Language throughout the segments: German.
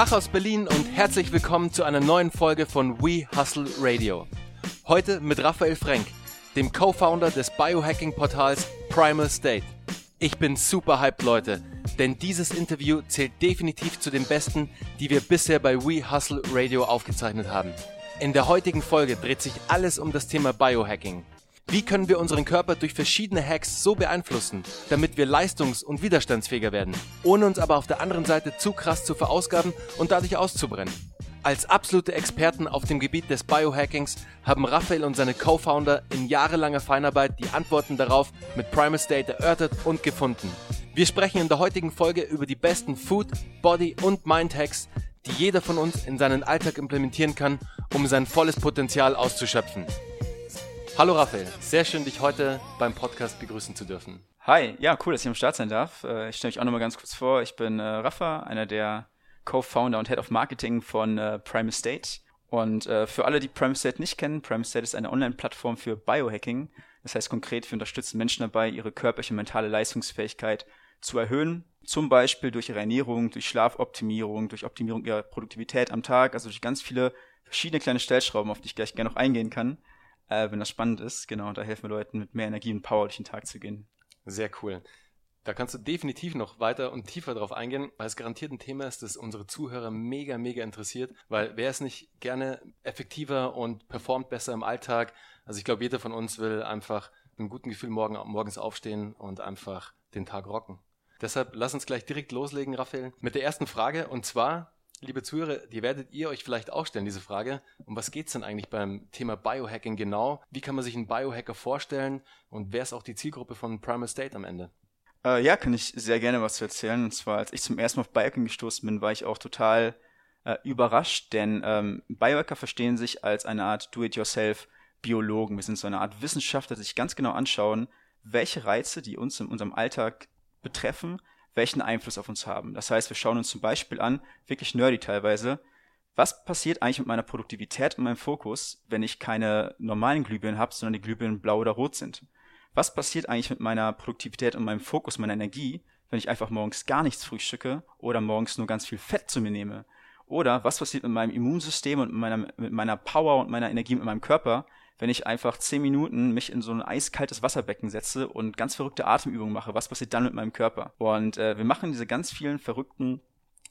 Tag aus Berlin und herzlich willkommen zu einer neuen Folge von We Hustle Radio. Heute mit Raphael Frank, dem Co-Founder des Biohacking-Portals Primal State. Ich bin super hyped, Leute, denn dieses Interview zählt definitiv zu den besten, die wir bisher bei We Hustle Radio aufgezeichnet haben. In der heutigen Folge dreht sich alles um das Thema Biohacking. Wie können wir unseren Körper durch verschiedene Hacks so beeinflussen, damit wir leistungs- und widerstandsfähiger werden, ohne uns aber auf der anderen Seite zu krass zu verausgaben und dadurch auszubrennen? Als absolute Experten auf dem Gebiet des Biohackings haben Raphael und seine Co-Founder in jahrelanger Feinarbeit die Antworten darauf mit Primal State erörtert und gefunden. Wir sprechen in der heutigen Folge über die besten Food, Body und Mind Hacks, die jeder von uns in seinen Alltag implementieren kann, um sein volles Potenzial auszuschöpfen. Hallo Raphael, sehr schön, dich heute beim Podcast begrüßen zu dürfen. Hi, ja, cool, dass ich am Start sein darf. Äh, ich stelle mich auch nochmal ganz kurz vor. Ich bin äh, Rafa, einer der Co-Founder und Head of Marketing von äh, Prime Estate. Und äh, für alle, die Prime Estate nicht kennen, Prime Estate ist eine Online-Plattform für Biohacking. Das heißt konkret, wir unterstützen Menschen dabei, ihre körperliche und mentale Leistungsfähigkeit zu erhöhen. Zum Beispiel durch ihre Ernährung, durch Schlafoptimierung, durch Optimierung ihrer Produktivität am Tag, also durch ganz viele verschiedene kleine Stellschrauben, auf die ich gleich gerne noch eingehen kann äh, wenn das spannend ist. Genau, da helfen wir Leuten mit mehr Energie und Power durch den Tag zu gehen. Sehr cool. Da kannst du definitiv noch weiter und tiefer drauf eingehen, weil es garantiert ein Thema ist, das unsere Zuhörer mega, mega interessiert. Weil wer ist nicht gerne effektiver und performt besser im Alltag? Also ich glaube, jeder von uns will einfach mit einem guten Gefühl morgen, morgens aufstehen und einfach den Tag rocken. Deshalb lass uns gleich direkt loslegen, Raphael, mit der ersten Frage. Und zwar, Liebe Zuhörer, die werdet ihr euch vielleicht auch stellen, diese Frage. Um was geht es denn eigentlich beim Thema Biohacking genau? Wie kann man sich einen Biohacker vorstellen? Und wer ist auch die Zielgruppe von Primal State am Ende? Äh, ja, kann ich sehr gerne was zu erzählen. Und zwar, als ich zum ersten Mal auf Biohacking gestoßen bin, war ich auch total äh, überrascht, denn ähm, Biohacker verstehen sich als eine Art Do-it-yourself-Biologen. Wir sind so eine Art Wissenschaftler, die sich ganz genau anschauen, welche Reize, die uns in unserem Alltag betreffen, welchen Einfluss auf uns haben. Das heißt, wir schauen uns zum Beispiel an, wirklich nerdy teilweise, was passiert eigentlich mit meiner Produktivität und meinem Fokus, wenn ich keine normalen Glühbirnen habe, sondern die Glühbirnen blau oder rot sind? Was passiert eigentlich mit meiner Produktivität und meinem Fokus, meiner Energie, wenn ich einfach morgens gar nichts frühstücke oder morgens nur ganz viel Fett zu mir nehme? Oder was passiert mit meinem Immunsystem und meiner, mit meiner Power und meiner Energie mit meinem Körper, wenn ich einfach zehn Minuten mich in so ein eiskaltes Wasserbecken setze und ganz verrückte Atemübungen mache, was passiert dann mit meinem Körper? Und äh, wir machen diese ganz vielen verrückten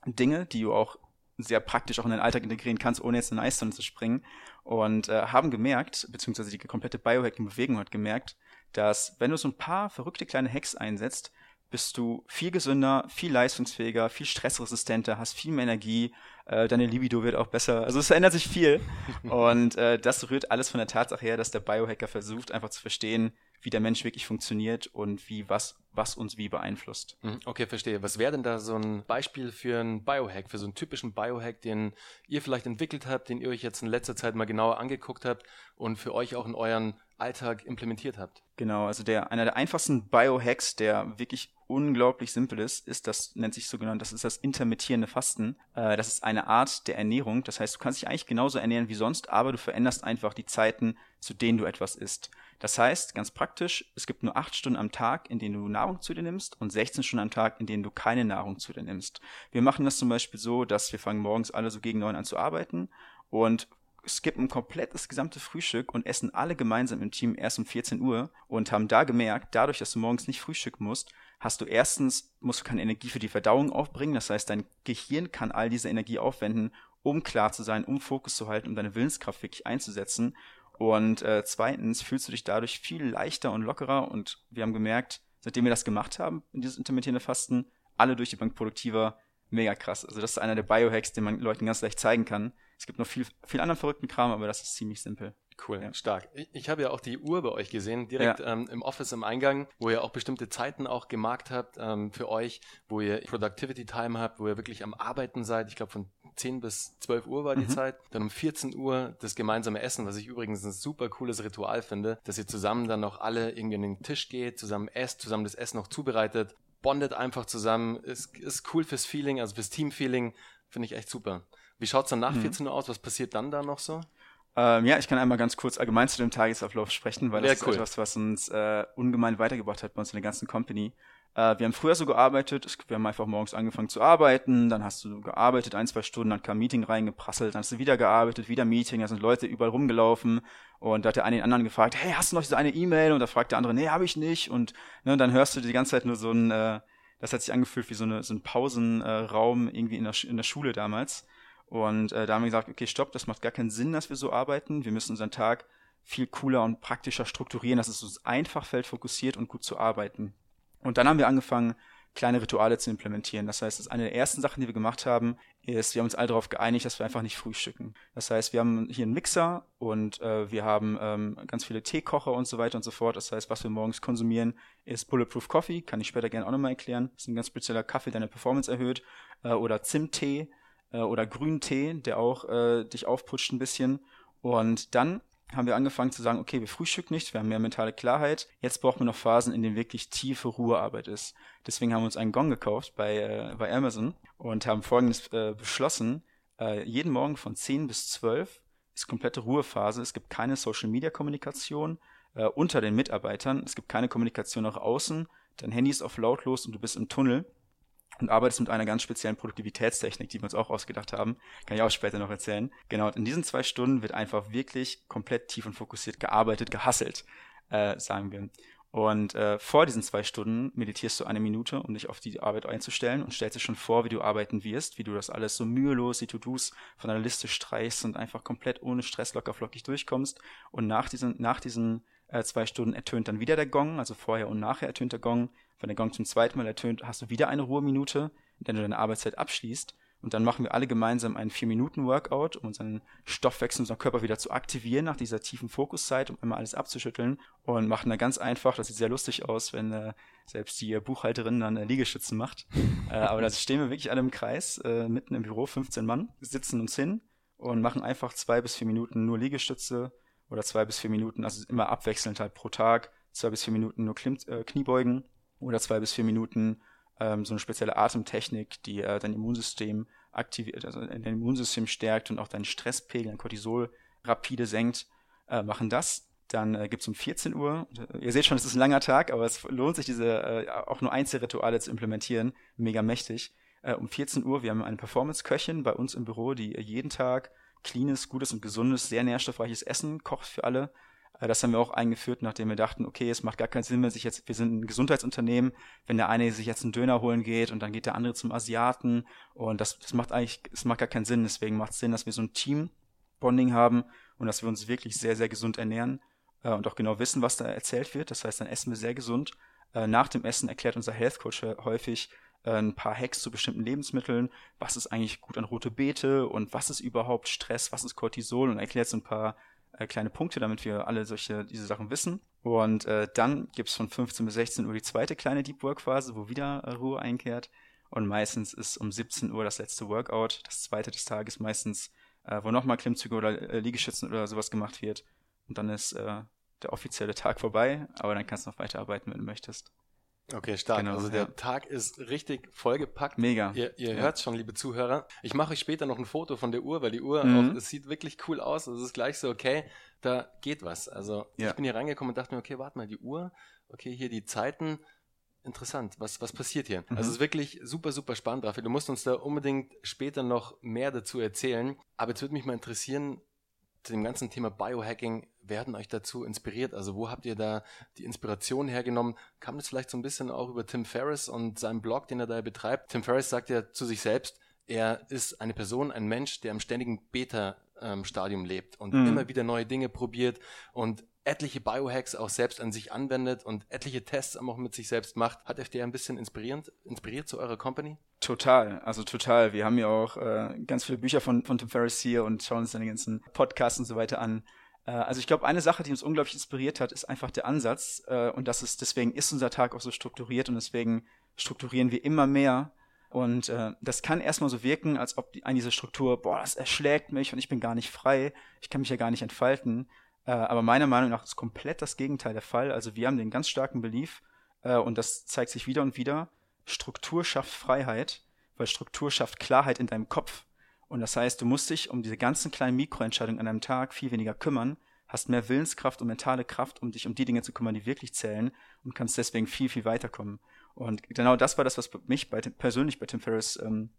Dinge, die du auch sehr praktisch auch in den Alltag integrieren kannst, ohne jetzt in eine Eissonne zu springen. Und äh, haben gemerkt, beziehungsweise die komplette Biohacking-Bewegung hat gemerkt, dass wenn du so ein paar verrückte kleine Hacks einsetzt, bist du viel gesünder, viel leistungsfähiger, viel stressresistenter, hast viel mehr Energie, äh, deine Libido wird auch besser. Also es verändert sich viel. Und äh, das rührt alles von der Tatsache her, dass der Biohacker versucht, einfach zu verstehen, wie der Mensch wirklich funktioniert und wie was, was uns wie beeinflusst. Mhm, okay, verstehe. Was wäre denn da so ein Beispiel für einen Biohack, für so einen typischen Biohack, den ihr vielleicht entwickelt habt, den ihr euch jetzt in letzter Zeit mal genauer angeguckt habt und für euch auch in euren Alltag implementiert habt? Genau, also der einer der einfachsten Biohacks, der wirklich unglaublich simpel ist, ist das nennt sich so genannt, das ist das intermittierende Fasten. Äh, das ist eine Art der Ernährung. Das heißt, du kannst dich eigentlich genauso ernähren wie sonst, aber du veränderst einfach die Zeiten, zu denen du etwas isst. Das heißt, ganz praktisch, es gibt nur acht Stunden am Tag, in denen du Nahrung zu dir nimmst und 16 Stunden am Tag, in denen du keine Nahrung zu dir nimmst. Wir machen das zum Beispiel so, dass wir fangen morgens alle so gegen neun an zu arbeiten und skippen komplett das gesamte Frühstück und essen alle gemeinsam im Team erst um 14 Uhr und haben da gemerkt, dadurch, dass du morgens nicht frühstücken musst, hast du erstens, musst du keine Energie für die Verdauung aufbringen, das heißt, dein Gehirn kann all diese Energie aufwenden, um klar zu sein, um Fokus zu halten, um deine Willenskraft wirklich einzusetzen. Und äh, zweitens fühlst du dich dadurch viel leichter und lockerer und wir haben gemerkt, seitdem wir das gemacht haben, in dieses intermittierende Fasten, alle durch die Bank produktiver, mega krass. Also das ist einer der Biohacks, den man Leuten ganz leicht zeigen kann. Es gibt noch viel, viel anderen verrückten Kram, aber das ist ziemlich simpel. Cool, ja. stark. Ich, ich habe ja auch die Uhr bei euch gesehen, direkt ja. ähm, im Office im Eingang, wo ihr auch bestimmte Zeiten auch gemarkt habt ähm, für euch, wo ihr Productivity Time habt, wo ihr wirklich am Arbeiten seid. Ich glaube von 10 bis 12 Uhr war die mhm. Zeit. Dann um 14 Uhr das gemeinsame Essen, was ich übrigens ein super cooles Ritual finde, dass ihr zusammen dann noch alle irgendwie an den Tisch geht, zusammen esst, zusammen das Essen noch zubereitet, bondet einfach zusammen, ist, ist cool fürs Feeling, also fürs Team-Feeling, finde ich echt super. Wie schaut es dann nach mhm. 14 Uhr aus? Was passiert dann da noch so? Ähm, ja, ich kann einmal ganz kurz allgemein zu dem Tagesablauf sprechen, weil das ja, ist cool. etwas, was uns äh, ungemein weitergebracht hat bei uns in der ganzen Company. Äh, wir haben früher so gearbeitet, wir haben einfach morgens angefangen zu arbeiten, dann hast du gearbeitet, ein, zwei Stunden, dann kam ein Meeting reingeprasselt, dann hast du wieder gearbeitet, wieder Meeting, da sind Leute überall rumgelaufen und da hat der eine den anderen gefragt, hey, hast du noch diese eine E-Mail? Und da fragt der andere, nee, habe ich nicht. Und ne, dann hörst du die ganze Zeit nur so ein, äh, das hat sich angefühlt wie so, eine, so ein Pausenraum irgendwie in der, in der Schule damals. Und äh, da haben wir gesagt, okay, stopp, das macht gar keinen Sinn, dass wir so arbeiten. Wir müssen unseren Tag viel cooler und praktischer strukturieren, dass es uns einfach fällt, fokussiert und gut zu arbeiten. Und dann haben wir angefangen, kleine Rituale zu implementieren. Das heißt, das eine der ersten Sachen, die wir gemacht haben, ist, wir haben uns alle darauf geeinigt, dass wir einfach nicht frühstücken. Das heißt, wir haben hier einen Mixer und äh, wir haben ähm, ganz viele Teekocher und so weiter und so fort. Das heißt, was wir morgens konsumieren, ist Bulletproof Coffee, kann ich später gerne auch nochmal erklären. Das ist ein ganz spezieller Kaffee, der deine Performance erhöht. Äh, oder Zimttee äh, oder Grüntee, der auch äh, dich aufputscht ein bisschen. Und dann haben wir angefangen zu sagen, okay, wir frühstücken nicht, wir haben mehr mentale Klarheit. Jetzt brauchen wir noch Phasen, in denen wirklich tiefe Ruhearbeit ist. Deswegen haben wir uns einen Gong gekauft bei, äh, bei Amazon und haben folgendes äh, beschlossen. Äh, jeden Morgen von 10 bis 12 ist komplette Ruhephase. Es gibt keine Social-Media-Kommunikation äh, unter den Mitarbeitern. Es gibt keine Kommunikation nach außen. Dein Handy ist auf lautlos und du bist im Tunnel und arbeitest mit einer ganz speziellen Produktivitätstechnik, die wir uns auch ausgedacht haben. Kann ich auch später noch erzählen. Genau, und in diesen zwei Stunden wird einfach wirklich komplett tief und fokussiert gearbeitet, gehasselt, äh, sagen wir. Und äh, vor diesen zwei Stunden meditierst du eine Minute, um dich auf die Arbeit einzustellen und stellst dir schon vor, wie du arbeiten wirst, wie du das alles so mühelos, die To-Dos von deiner Liste streichst und einfach komplett ohne Stress locker flockig durchkommst. Und nach diesen, nach diesen äh, zwei Stunden ertönt dann wieder der Gong, also vorher und nachher ertönt der Gong. Wenn der Gong zum zweiten Mal ertönt, hast du wieder eine Ruheminute, in der du deine Arbeitszeit abschließt. Und dann machen wir alle gemeinsam einen 4-Minuten-Workout, um unseren Stoffwechsel, unseren Körper wieder zu aktivieren nach dieser tiefen Fokuszeit, um immer alles abzuschütteln. Und machen da ganz einfach, das sieht sehr lustig aus, wenn äh, selbst die Buchhalterin dann äh, Liegestützen macht. äh, aber da stehen wir wirklich alle im Kreis, äh, mitten im Büro, 15 Mann, sitzen uns hin und machen einfach zwei bis vier Minuten nur Liegestütze oder zwei bis vier Minuten, also immer abwechselnd halt pro Tag, zwei bis vier Minuten nur Klim äh, Kniebeugen oder zwei bis vier Minuten ähm, so eine spezielle Atemtechnik, die äh, dein Immunsystem aktiviert, also dein Immunsystem stärkt und auch deinen Stresspegel, dein Cortisol rapide senkt, äh, machen das. Dann äh, gibt es um 14 Uhr, äh, ihr seht schon, es ist ein langer Tag, aber es lohnt sich, diese äh, auch nur Einzelrituale zu implementieren, mega mächtig. Äh, um 14 Uhr, wir haben eine Performance-Köchin bei uns im Büro, die jeden Tag cleanes, gutes und gesundes, sehr nährstoffreiches Essen kocht für alle äh, das haben wir auch eingeführt, nachdem wir dachten, okay, es macht gar keinen Sinn, wenn sich jetzt, wir sind ein Gesundheitsunternehmen, wenn der eine sich jetzt einen Döner holen geht und dann geht der andere zum Asiaten und das, das macht eigentlich, es macht gar keinen Sinn. Deswegen macht es Sinn, dass wir so ein Team-Bonding haben und dass wir uns wirklich sehr, sehr gesund ernähren äh, und auch genau wissen, was da erzählt wird. Das heißt, dann essen wir sehr gesund. Äh, nach dem Essen erklärt unser Health Coach häufig ein paar Hacks zu bestimmten Lebensmitteln, was ist eigentlich gut an rote Beete und was ist überhaupt Stress, was ist Cortisol und erklärt so ein paar äh, kleine Punkte, damit wir alle solche diese Sachen wissen. Und äh, dann gibt's von 15 bis 16 Uhr die zweite kleine Deep Work Phase, wo wieder äh, Ruhe einkehrt. Und meistens ist um 17 Uhr das letzte Workout, das zweite des Tages meistens, äh, wo nochmal Klimmzüge oder äh, Liegestützen oder sowas gemacht wird. Und dann ist äh, der offizielle Tag vorbei, aber dann kannst du noch weiterarbeiten, wenn du möchtest. Okay, stark. Genau, also der ja. Tag ist richtig vollgepackt. Mega. Ihr, ihr ja. hört schon, liebe Zuhörer. Ich mache euch später noch ein Foto von der Uhr, weil die Uhr mhm. auch, es sieht wirklich cool aus. Es ist gleich so, okay, da geht was. Also ja. ich bin hier reingekommen und dachte mir, okay, warte mal, die Uhr, okay, hier die Zeiten. Interessant, was, was passiert hier? Mhm. Also es ist wirklich super, super spannend, Raphael. Du musst uns da unbedingt später noch mehr dazu erzählen. Aber jetzt würde mich mal interessieren, zu dem ganzen Thema Biohacking, werden euch dazu inspiriert? Also wo habt ihr da die Inspiration hergenommen? Kam das vielleicht so ein bisschen auch über Tim Ferriss und seinen Blog, den er da betreibt? Tim Ferriss sagt ja zu sich selbst, er ist eine Person, ein Mensch, der im ständigen Beta-Stadium lebt und mhm. immer wieder neue Dinge probiert und etliche Biohacks auch selbst an sich anwendet und etliche Tests auch mit sich selbst macht. Hat euch der ein bisschen inspirierend, inspiriert zu eurer Company? Total, also total. Wir haben ja auch äh, ganz viele Bücher von, von Tim Ferriss hier und schauen uns dann die ganzen Podcasts und so weiter an. Äh, also ich glaube, eine Sache, die uns unglaublich inspiriert hat, ist einfach der Ansatz. Äh, und das ist, deswegen ist unser Tag auch so strukturiert und deswegen strukturieren wir immer mehr. Und äh, das kann erstmal so wirken, als ob die, an diese Struktur, boah, das erschlägt mich und ich bin gar nicht frei, ich kann mich ja gar nicht entfalten. Aber meiner Meinung nach ist komplett das Gegenteil der Fall. Also wir haben den ganz starken Belief, und das zeigt sich wieder und wieder, Struktur schafft Freiheit, weil Struktur schafft Klarheit in deinem Kopf. Und das heißt, du musst dich um diese ganzen kleinen Mikroentscheidungen an einem Tag viel weniger kümmern, hast mehr Willenskraft und mentale Kraft, um dich um die Dinge zu kümmern, die wirklich zählen und kannst deswegen viel, viel weiterkommen. Und genau das war das, was mich bei, persönlich bei Tim Ferriss ähm,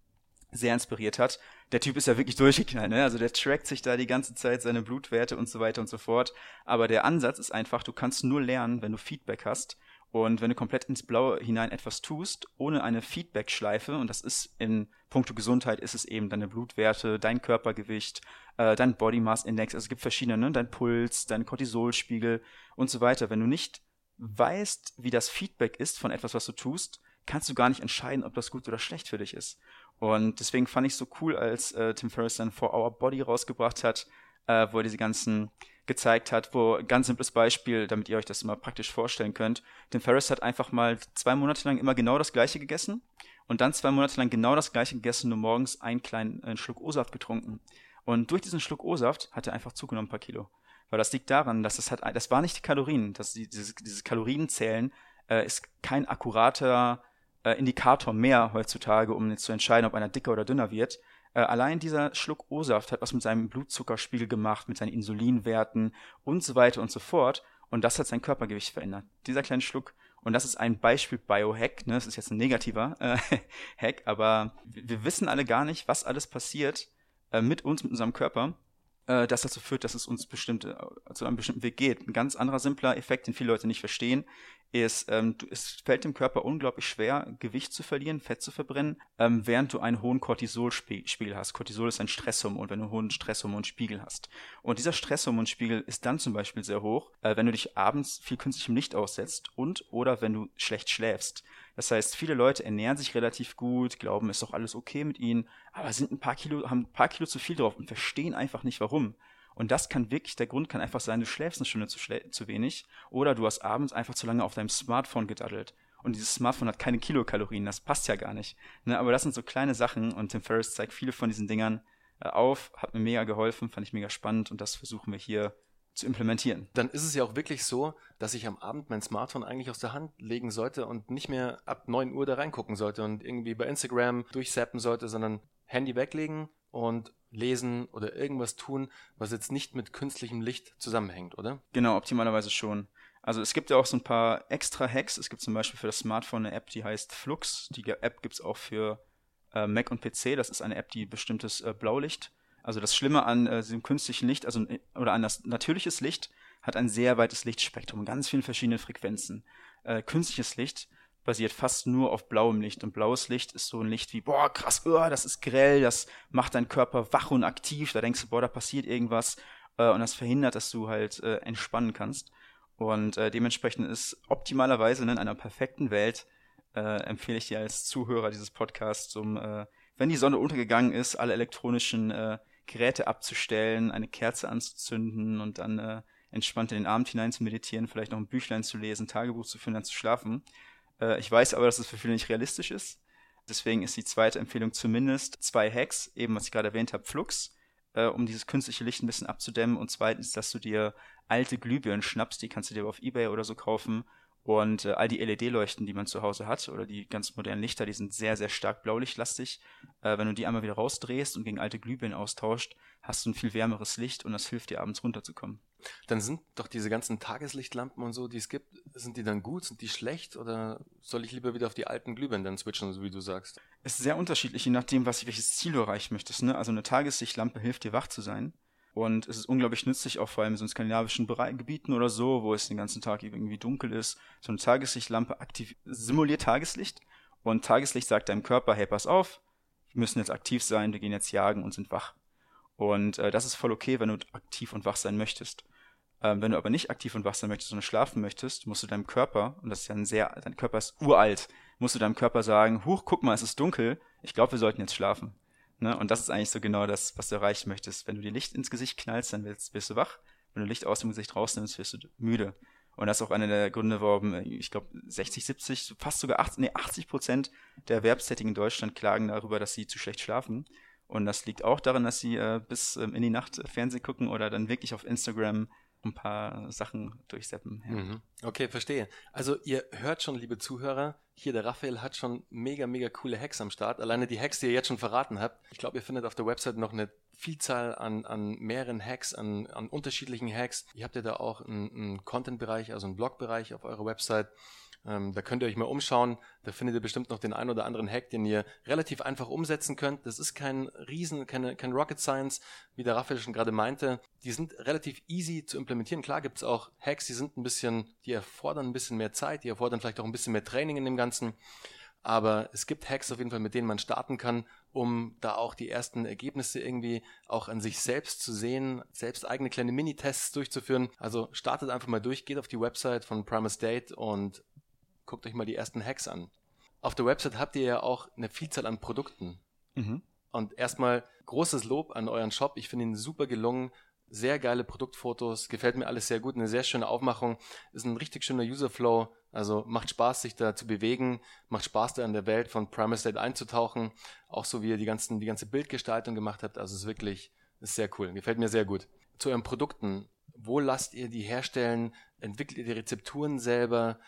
sehr inspiriert hat. Der Typ ist ja wirklich durchgeknallt, ne? Also der trackt sich da die ganze Zeit seine Blutwerte und so weiter und so fort. Aber der Ansatz ist einfach, du kannst nur lernen, wenn du Feedback hast. Und wenn du komplett ins Blaue hinein etwas tust, ohne eine Feedback-Schleife, und das ist in puncto Gesundheit, ist es eben deine Blutwerte, dein Körpergewicht, äh, dein Body Mass Index, also es gibt verschiedene, ne? dein Puls, dein Cortisolspiegel und so weiter. Wenn du nicht weißt, wie das Feedback ist von etwas, was du tust, kannst du gar nicht entscheiden, ob das gut oder schlecht für dich ist. Und deswegen fand ich es so cool, als äh, Tim Ferriss dann For Our Body rausgebracht hat, äh, wo er diese ganzen gezeigt hat, wo ganz simples Beispiel, damit ihr euch das mal praktisch vorstellen könnt. Tim Ferriss hat einfach mal zwei Monate lang immer genau das gleiche gegessen und dann zwei Monate lang genau das gleiche gegessen, nur morgens einen kleinen einen Schluck O-Saft getrunken. Und durch diesen Schluck O-Saft hat er einfach zugenommen ein paar Kilo. Weil das liegt daran, dass es hat, das war nicht die Kalorien, dass die, dieses, dieses Kalorienzählen äh, ist kein akkurater äh, Indikator mehr heutzutage, um zu entscheiden, ob einer dicker oder dünner wird. Äh, allein dieser Schluck O-Saft hat was mit seinem Blutzuckerspiegel gemacht, mit seinen Insulinwerten und so weiter und so fort. Und das hat sein Körpergewicht verändert. Dieser kleine Schluck. Und das ist ein Beispiel Biohack. Ne? Das ist jetzt ein negativer äh, Hack, aber wir wissen alle gar nicht, was alles passiert äh, mit uns, mit unserem Körper, äh, das dazu führt, dass es uns bestimmte, äh, zu einem bestimmten Weg geht. Ein ganz anderer simpler Effekt, den viele Leute nicht verstehen, ist, ähm, du, es fällt dem Körper unglaublich schwer, Gewicht zu verlieren, Fett zu verbrennen, ähm, während du einen hohen Cortisolspiegel hast. Cortisol ist ein Stresshormon, wenn du einen hohen Stresshormonspiegel hast. Und dieser Stresshormonspiegel ist dann zum Beispiel sehr hoch, äh, wenn du dich abends viel künstlichem Licht aussetzt und oder wenn du schlecht schläfst. Das heißt, viele Leute ernähren sich relativ gut, glauben, ist doch alles okay mit ihnen, aber sind ein paar Kilo, haben ein paar Kilo zu viel drauf und verstehen einfach nicht warum. Und das kann wirklich, der Grund kann einfach sein, du schläfst eine Stunde zu, zu wenig oder du hast abends einfach zu lange auf deinem Smartphone gedaddelt. Und dieses Smartphone hat keine Kilokalorien, das passt ja gar nicht. Ne? Aber das sind so kleine Sachen und Tim Ferriss zeigt viele von diesen Dingern äh, auf, hat mir mega geholfen, fand ich mega spannend und das versuchen wir hier zu implementieren. Dann ist es ja auch wirklich so, dass ich am Abend mein Smartphone eigentlich aus der Hand legen sollte und nicht mehr ab 9 Uhr da reingucken sollte und irgendwie bei Instagram durchsappen sollte, sondern Handy weglegen und lesen oder irgendwas tun, was jetzt nicht mit künstlichem Licht zusammenhängt, oder? Genau, optimalerweise schon. Also es gibt ja auch so ein paar extra Hacks. Es gibt zum Beispiel für das Smartphone eine App, die heißt Flux. Die App gibt es auch für äh, Mac und PC. Das ist eine App, die bestimmtes äh, Blaulicht, also das Schlimme an äh, diesem künstlichen Licht, also oder an das natürliches Licht, hat ein sehr weites Lichtspektrum, ganz viele verschiedene Frequenzen. Äh, künstliches Licht basiert fast nur auf blauem Licht. Und blaues Licht ist so ein Licht wie, boah, krass, oh, das ist grell, das macht deinen Körper wach und aktiv. Da denkst du, boah, da passiert irgendwas. Äh, und das verhindert, dass du halt äh, entspannen kannst. Und äh, dementsprechend ist optimalerweise in einer perfekten Welt, äh, empfehle ich dir als Zuhörer dieses Podcasts, um, äh, wenn die Sonne untergegangen ist, alle elektronischen äh, Geräte abzustellen, eine Kerze anzuzünden und dann entspannt in den Abend hinein zu meditieren, vielleicht noch ein Büchlein zu lesen, Tagebuch zu führen, dann zu schlafen. Äh, ich weiß aber, dass es für viele nicht realistisch ist. Deswegen ist die zweite Empfehlung zumindest zwei Hacks, eben was ich gerade erwähnt habe, Flux, äh, um dieses künstliche Licht ein bisschen abzudämmen. Und zweitens, dass du dir alte Glühbirnen schnappst, die kannst du dir auf Ebay oder so kaufen. Und äh, all die LED-Leuchten, die man zu Hause hat, oder die ganz modernen Lichter, die sind sehr, sehr stark blaulichtlastig. Äh, wenn du die einmal wieder rausdrehst und gegen alte Glühbirnen austauscht, hast du ein viel wärmeres Licht und das hilft dir abends runterzukommen. Dann sind doch diese ganzen Tageslichtlampen und so, die es gibt, sind die dann gut, sind die schlecht oder soll ich lieber wieder auf die alten Glühbirnen dann switchen, so wie du sagst? Es ist sehr unterschiedlich, je nachdem, was, welches Ziel du erreichen möchtest. Ne? Also eine Tageslichtlampe hilft dir wach zu sein. Und es ist unglaublich nützlich, auch vor allem in so skandinavischen Bereich, Gebieten oder so, wo es den ganzen Tag irgendwie dunkel ist. So eine Tageslichtlampe aktiv, simuliert Tageslicht und Tageslicht sagt deinem Körper, hey, pass auf, wir müssen jetzt aktiv sein, wir gehen jetzt jagen und sind wach. Und äh, das ist voll okay, wenn du aktiv und wach sein möchtest. Ähm, wenn du aber nicht aktiv und wach sein möchtest, sondern schlafen möchtest, musst du deinem Körper, und das ist ja ein sehr, dein Körper ist uralt, musst du deinem Körper sagen, huch, guck mal, es ist dunkel, ich glaube, wir sollten jetzt schlafen. Ne? Und das ist eigentlich so genau das, was du erreichen möchtest. Wenn du dir Licht ins Gesicht knallst, dann wirst, wirst du wach. Wenn du Licht aus dem Gesicht rausnimmst, wirst du müde. Und das ist auch einer der Gründe, warum, äh, ich glaube, 60, 70, fast sogar 80, nee, 80 Prozent der Erwerbstätigen in Deutschland klagen darüber, dass sie zu schlecht schlafen. Und das liegt auch daran, dass sie äh, bis ähm, in die Nacht Fernsehen gucken oder dann wirklich auf Instagram ein paar Sachen durchseppen. Ja. Mhm. Okay, verstehe. Also ihr hört schon, liebe Zuhörer, hier der Raphael hat schon mega, mega coole Hacks am Start. Alleine die Hacks, die ihr jetzt schon verraten habt. Ich glaube, ihr findet auf der Website noch eine Vielzahl an, an mehreren Hacks, an, an unterschiedlichen Hacks. Ihr habt ja da auch einen, einen Content-Bereich, also einen Blog-Bereich auf eurer Website Ähm, da könnt ihr euch mal umschauen. Da findet ihr bestimmt noch den einen oder anderen Hack, den ihr relativ einfach umsetzen könnt. Das ist kein Riesen, keine, kein Rocket Science, wie der Raphael schon gerade meinte. Die sind relativ easy zu implementieren. Klar gibt es auch Hacks, die sind ein bisschen, die erfordern ein bisschen mehr Zeit, die erfordern vielleicht auch ein bisschen mehr Training in dem Ganzen. Aber es gibt Hacks auf jeden Fall, mit denen man starten kann, um da auch die ersten Ergebnisse irgendwie auch an sich selbst zu sehen, selbst eigene kleine Mini-Tests durchzuführen. Also startet einfach mal durch, geht auf die Website von Primus Date und guckt euch mal die ersten Hacks an. Auf der Website habt ihr ja auch eine Vielzahl an Produkten. Mhm. Und erstmal großes Lob an euren Shop. Ich finde ihn super gelungen. Sehr geile Produktfotos. Gefällt mir alles sehr gut. Eine sehr schöne Aufmachung. Ist ein richtig schöner Userflow. Also macht Spaß, sich da zu bewegen. Macht Spaß, da in der Welt von Primer State einzutauchen. Auch so, wie ihr die, ganzen, die ganze Bildgestaltung gemacht habt. Also ist wirklich, ist sehr cool. Gefällt mir sehr gut. Zu euren Produkten. Wo lasst ihr die herstellen? Entwickelt ihr die Rezepturen selber?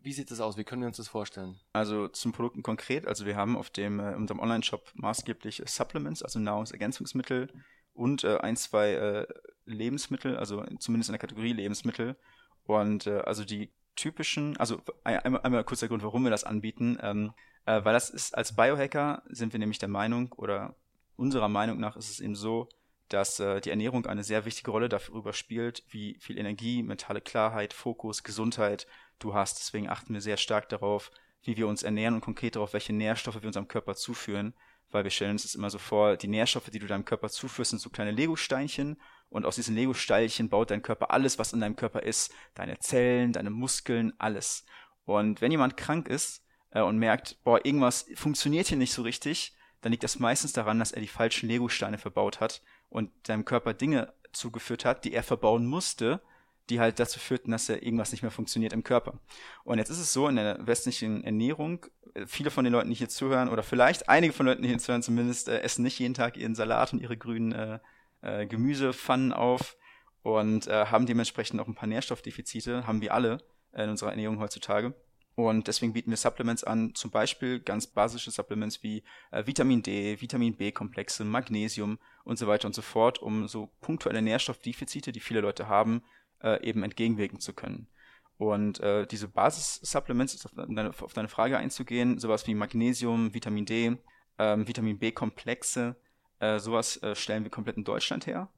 Wie sieht das aus? Wie können wir uns das vorstellen? Also zum Produkten konkret. Also wir haben auf dem äh, unserem Online-Shop maßgeblich Supplements, also Nahrungsergänzungsmittel und äh, ein, zwei äh, Lebensmittel, also zumindest in der Kategorie Lebensmittel. Und äh, also die typischen, also einmal, einmal kurz der Grund, warum wir das anbieten, ähm, äh, weil das ist als Biohacker sind wir nämlich der Meinung oder unserer Meinung nach ist es eben so, dass äh, die Ernährung eine sehr wichtige Rolle darüber spielt, wie viel Energie, mentale Klarheit, Fokus, Gesundheit du hast. Deswegen achten wir sehr stark darauf, wie wir uns ernähren und konkret darauf, welche Nährstoffe wir unserem Körper zuführen, weil wir stellen uns das immer so vor, die Nährstoffe, die du deinem Körper zuführst, sind so kleine Lego-Steinchen und aus diesen Lego-Steinchen baut dein Körper alles, was in deinem Körper ist, deine Zellen, deine Muskeln, alles. Und wenn jemand krank ist äh, und merkt, boah, irgendwas funktioniert hier nicht so richtig, dann liegt das meistens daran, dass er die falschen Lego-Steine verbaut hat und deinem Körper Dinge zugeführt hat, die er verbauen musste, die halt dazu führten, dass er irgendwas nicht mehr funktioniert im Körper. Und jetzt ist es so, in der westlichen Ernährung, äh, viele von den Leuten, die hier zuhören, oder vielleicht einige von den Leuten, die hier zuhören, zumindest, äh, essen nicht jeden Tag ihren Salat und ihre grünen äh, äh, Gemüsepfannen auf und äh, haben dementsprechend auch ein paar Nährstoffdefizite, haben wir alle in unserer Ernährung heutzutage. Und deswegen bieten wir Supplements an, zum Beispiel ganz basische Supplements wie äh, Vitamin D, Vitamin B-Komplexe, Magnesium und so weiter und so fort, um so punktuelle Nährstoffdefizite, die viele Leute haben, äh, eben entgegenwirken zu können. Und äh, diese Basis-Supplements, auf deine, auf deine Frage einzugehen, sowas wie Magnesium, Vitamin D, ähm, Vitamin B-Komplexe, äh, sowas äh, stellen wir komplett in Deutschland her.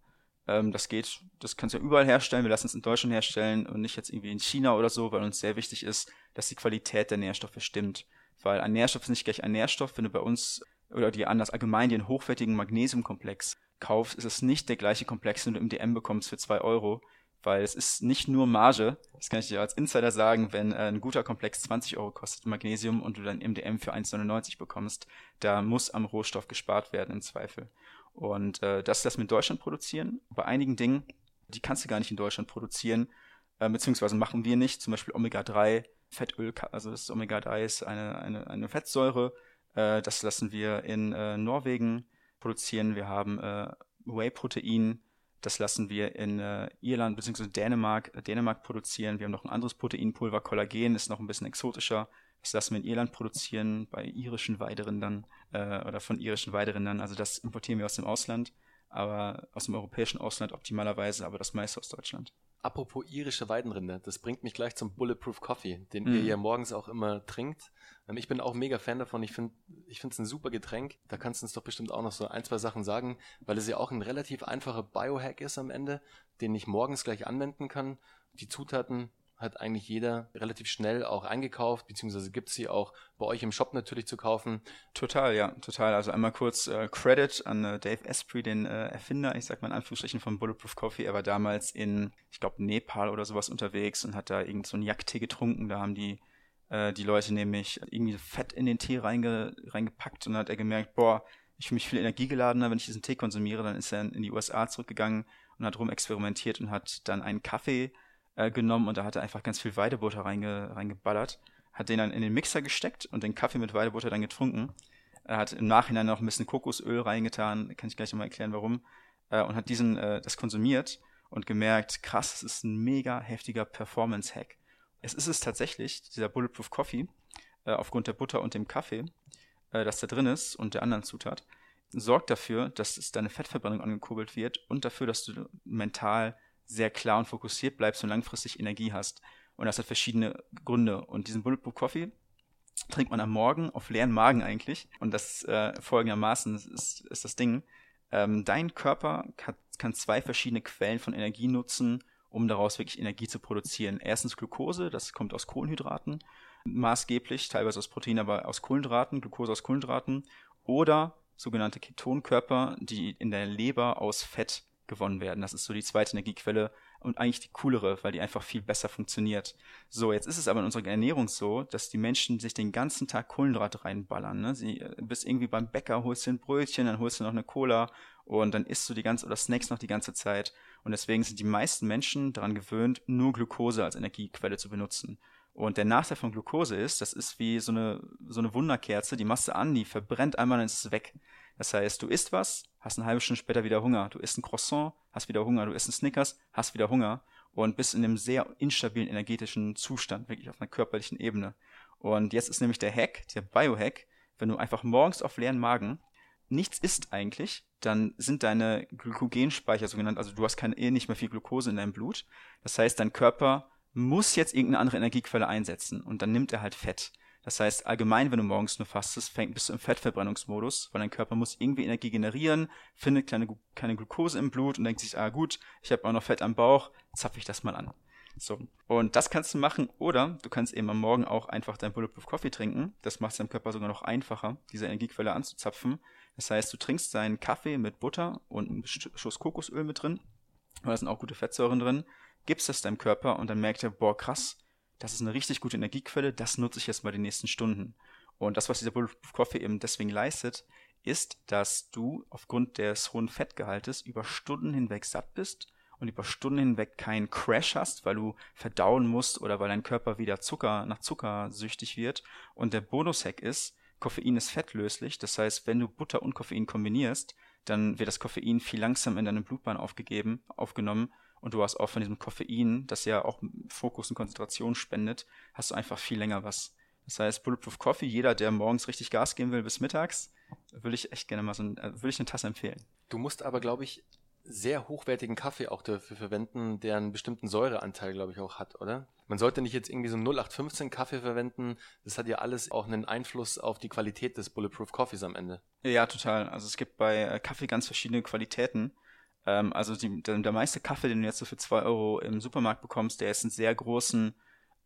Ähm, das geht, das kannst du ja überall herstellen. Wir lassen es in Deutschland herstellen und nicht jetzt irgendwie in China oder so, weil uns sehr wichtig ist, dass die Qualität der Nährstoffe stimmt. Weil ein Nährstoff ist nicht gleich ein Nährstoff. Wenn du bei uns oder die anders allgemein den hochwertigen Magnesiumkomplex kaufst, ist es nicht der gleiche Komplex, den du im DM bekommst für zwei Euro, weil es ist nicht nur Marge, das kann ich dir als Insider sagen, wenn äh, ein guter Komplex 20 Euro kostet Magnesium und du dann MDM für 1,99 bekommst, da muss am Rohstoff gespart werden im Zweifel. Und äh, das lassen wir in Deutschland produzieren. Bei einigen Dingen, die kannst du gar nicht in Deutschland produzieren, äh, beziehungsweise machen wir nicht, zum Beispiel Omega-3, Fettöl, also das Omega-3 ist eine, eine, eine Fettsäure, äh, das lassen wir in äh, Norwegen produzieren. Wir haben äh, Whey-Protein, das lassen wir in äh, Irland bzw. Dänemark, äh, Dänemark produzieren. Wir haben noch ein anderes Proteinpulver, Kollagen, ist noch ein bisschen exotischer. Das lassen wir in Irland produzieren, bei irischen Weiderindern äh, oder von irischen Weiderindern. Also das importieren wir aus dem Ausland, aber aus dem europäischen Ausland optimalerweise, aber das meiste aus Deutschland. Apropos irische Weidenrinder, das bringt mich gleich zum Bulletproof Coffee, den mm. ihr ja morgens auch immer trinkt. Ähm, ich bin auch mega Fan davon. Ich finde ich finde es ein super Getränk. Da kannst du uns doch bestimmt auch noch so ein, zwei Sachen sagen, weil es ja auch ein relativ einfacher Biohack ist am Ende, den ich morgens gleich anwenden kann. Die Zutaten hat eigentlich jeder relativ schnell auch eingekauft, beziehungsweise gibt es sie auch bei euch im Shop natürlich zu kaufen. Total, ja, total. Also einmal kurz äh, Credit an äh, Dave Esprit, den äh, Erfinder, ich sag mal in Anführungsstrichen von Bulletproof Coffee. Er war damals in, ich glaube, Nepal oder sowas unterwegs und hat da irgend so einen Jagdtee getrunken. Da haben die äh, die Leute nämlich irgendwie Fett in den Tee reinge, reingepackt und dann hat er gemerkt, boah, ich fühle mich viel energiegeladener, wenn ich diesen Tee konsumiere. Dann ist er in die USA zurückgegangen und hat rum experimentiert und hat dann einen Kaffee äh, genommen und da hat er einfach ganz viel Weidebutter reinge, reingeballert, hat den dann in den Mixer gesteckt und den Kaffee mit Weidebutter dann getrunken. Er hat im Nachhinein noch ein bisschen Kokosöl reingetan, kann ich gleich nochmal erklären, warum, äh, und hat diesen, äh, das konsumiert und gemerkt, krass, das ist ein mega heftiger Performance-Hack. Es ist es tatsächlich, dieser Bulletproof Coffee, äh, aufgrund der Butter und dem Kaffee, äh, das da drin ist und der anderen Zutat, sorgt dafür, dass es deine Fettverbrennung angekurbelt wird und dafür, dass du mental sehr klar und fokussiert bleibst und langfristig Energie hast. Und das hat verschiedene Gründe. Und diesen Bulletproof Coffee trinkt man am Morgen auf leeren Magen eigentlich. Und das äh, folgendermaßen ist, ist das Ding. Ähm, dein Körper kann, kann zwei verschiedene Quellen von Energie nutzen, um daraus wirklich Energie zu produzieren. Erstens Glucose, das kommt aus Kohlenhydraten, maßgeblich, teilweise aus Protein, aber aus Kohlenhydraten, Glucose aus Kohlenhydraten. Oder sogenannte Ketonkörper, die in der Leber aus Fett gewonnen werden. Das ist so die zweite Energiequelle und eigentlich die coolere, weil die einfach viel besser funktioniert. So, jetzt ist es aber in unserer Ernährung so, dass die Menschen sich den ganzen Tag Kohlenhydrate reinballern. Ne? Sie äh, bist irgendwie beim Bäcker, holst dir ein Brötchen, dann holst du noch eine Cola und dann isst du die ganze oder Snacks noch die ganze Zeit. Und deswegen sind die meisten Menschen daran gewöhnt, nur Glucose als Energiequelle zu benutzen. Und der Nachteil von Glucose ist, das ist wie so eine, so eine Wunderkerze, die machst du an, die verbrennt einmal, dann ist es weg. Das heißt, du isst was, hast eine halbe Stunde später wieder Hunger. Du isst ein Croissant, hast wieder Hunger. Du isst ein Snickers, hast wieder Hunger. Und bist in einem sehr instabilen energetischen Zustand, wirklich auf einer körperlichen Ebene. Und jetzt ist nämlich der Hack, der Biohack, wenn du einfach morgens auf leeren Magen nichts isst eigentlich, dann sind deine Glykogenspeicher so genannt, also du hast keine, eh nicht mehr viel Glucose in deinem Blut. Das heißt, dein Körper muss jetzt irgendeine andere Energiequelle einsetzen und dann nimmt er halt Fett. Das heißt, allgemein, wenn du morgens nur fastest, fängst, bist du im Fettverbrennungsmodus, weil dein Körper muss irgendwie Energie generieren, findet kleine, keine Glucose im Blut und denkt sich, ah gut, ich habe auch noch Fett am Bauch, zapfe ich das mal an. So. Und das kannst du machen, oder du kannst eben am Morgen auch einfach dein Bulletproof Coffee trinken. Das macht es deinem Körper sogar noch einfacher, diese Energiequelle anzuzapfen. Das heißt, du trinkst deinen Kaffee mit Butter und einem Schuss Kokosöl mit drin, weil da sind auch gute Fettsäuren drin, gibst das deinem Körper und dann merkt er, boah, krass, das ist eine richtig gute Energiequelle, das nutze ich jetzt mal die nächsten Stunden. Und das, was dieser Bulletproof Coffee eben deswegen leistet, ist, dass du aufgrund des hohen Fettgehaltes über Stunden hinweg satt bist und über Stunden hinweg keinen Crash hast, weil du verdauen musst oder weil dein Körper wieder Zucker nach Zucker süchtig wird. Und der Bonus-Hack ist, Koffein ist fettlöslich. Das heißt, wenn du Butter und Koffein kombinierst, dann wird das Koffein viel langsam in deine Blutbahn aufgegeben, aufgenommen und du hast auch von diesem Koffein, das ja auch Fokus und Konzentration spendet, hast du einfach viel länger was. Das heißt, Bulletproof Coffee, jeder, der morgens richtig Gas geben will bis mittags, würde ich echt gerne mal so ein, äh, würde ich eine Tasse empfehlen. Du musst aber, glaube ich, sehr hochwertigen Kaffee auch dafür verwenden, der einen bestimmten Säureanteil, glaube ich, auch hat, oder? Man sollte nicht jetzt irgendwie so einen 0815 Kaffee verwenden. Das hat ja alles auch einen Einfluss auf die Qualität des Bulletproof Coffees am Ende. Ja, total. Also es gibt bei äh, Kaffee ganz verschiedene Qualitäten. Ähm, also die, der, der, meiste Kaffee, den du jetzt so für zwei Euro im Supermarkt bekommst, der ist in sehr großen,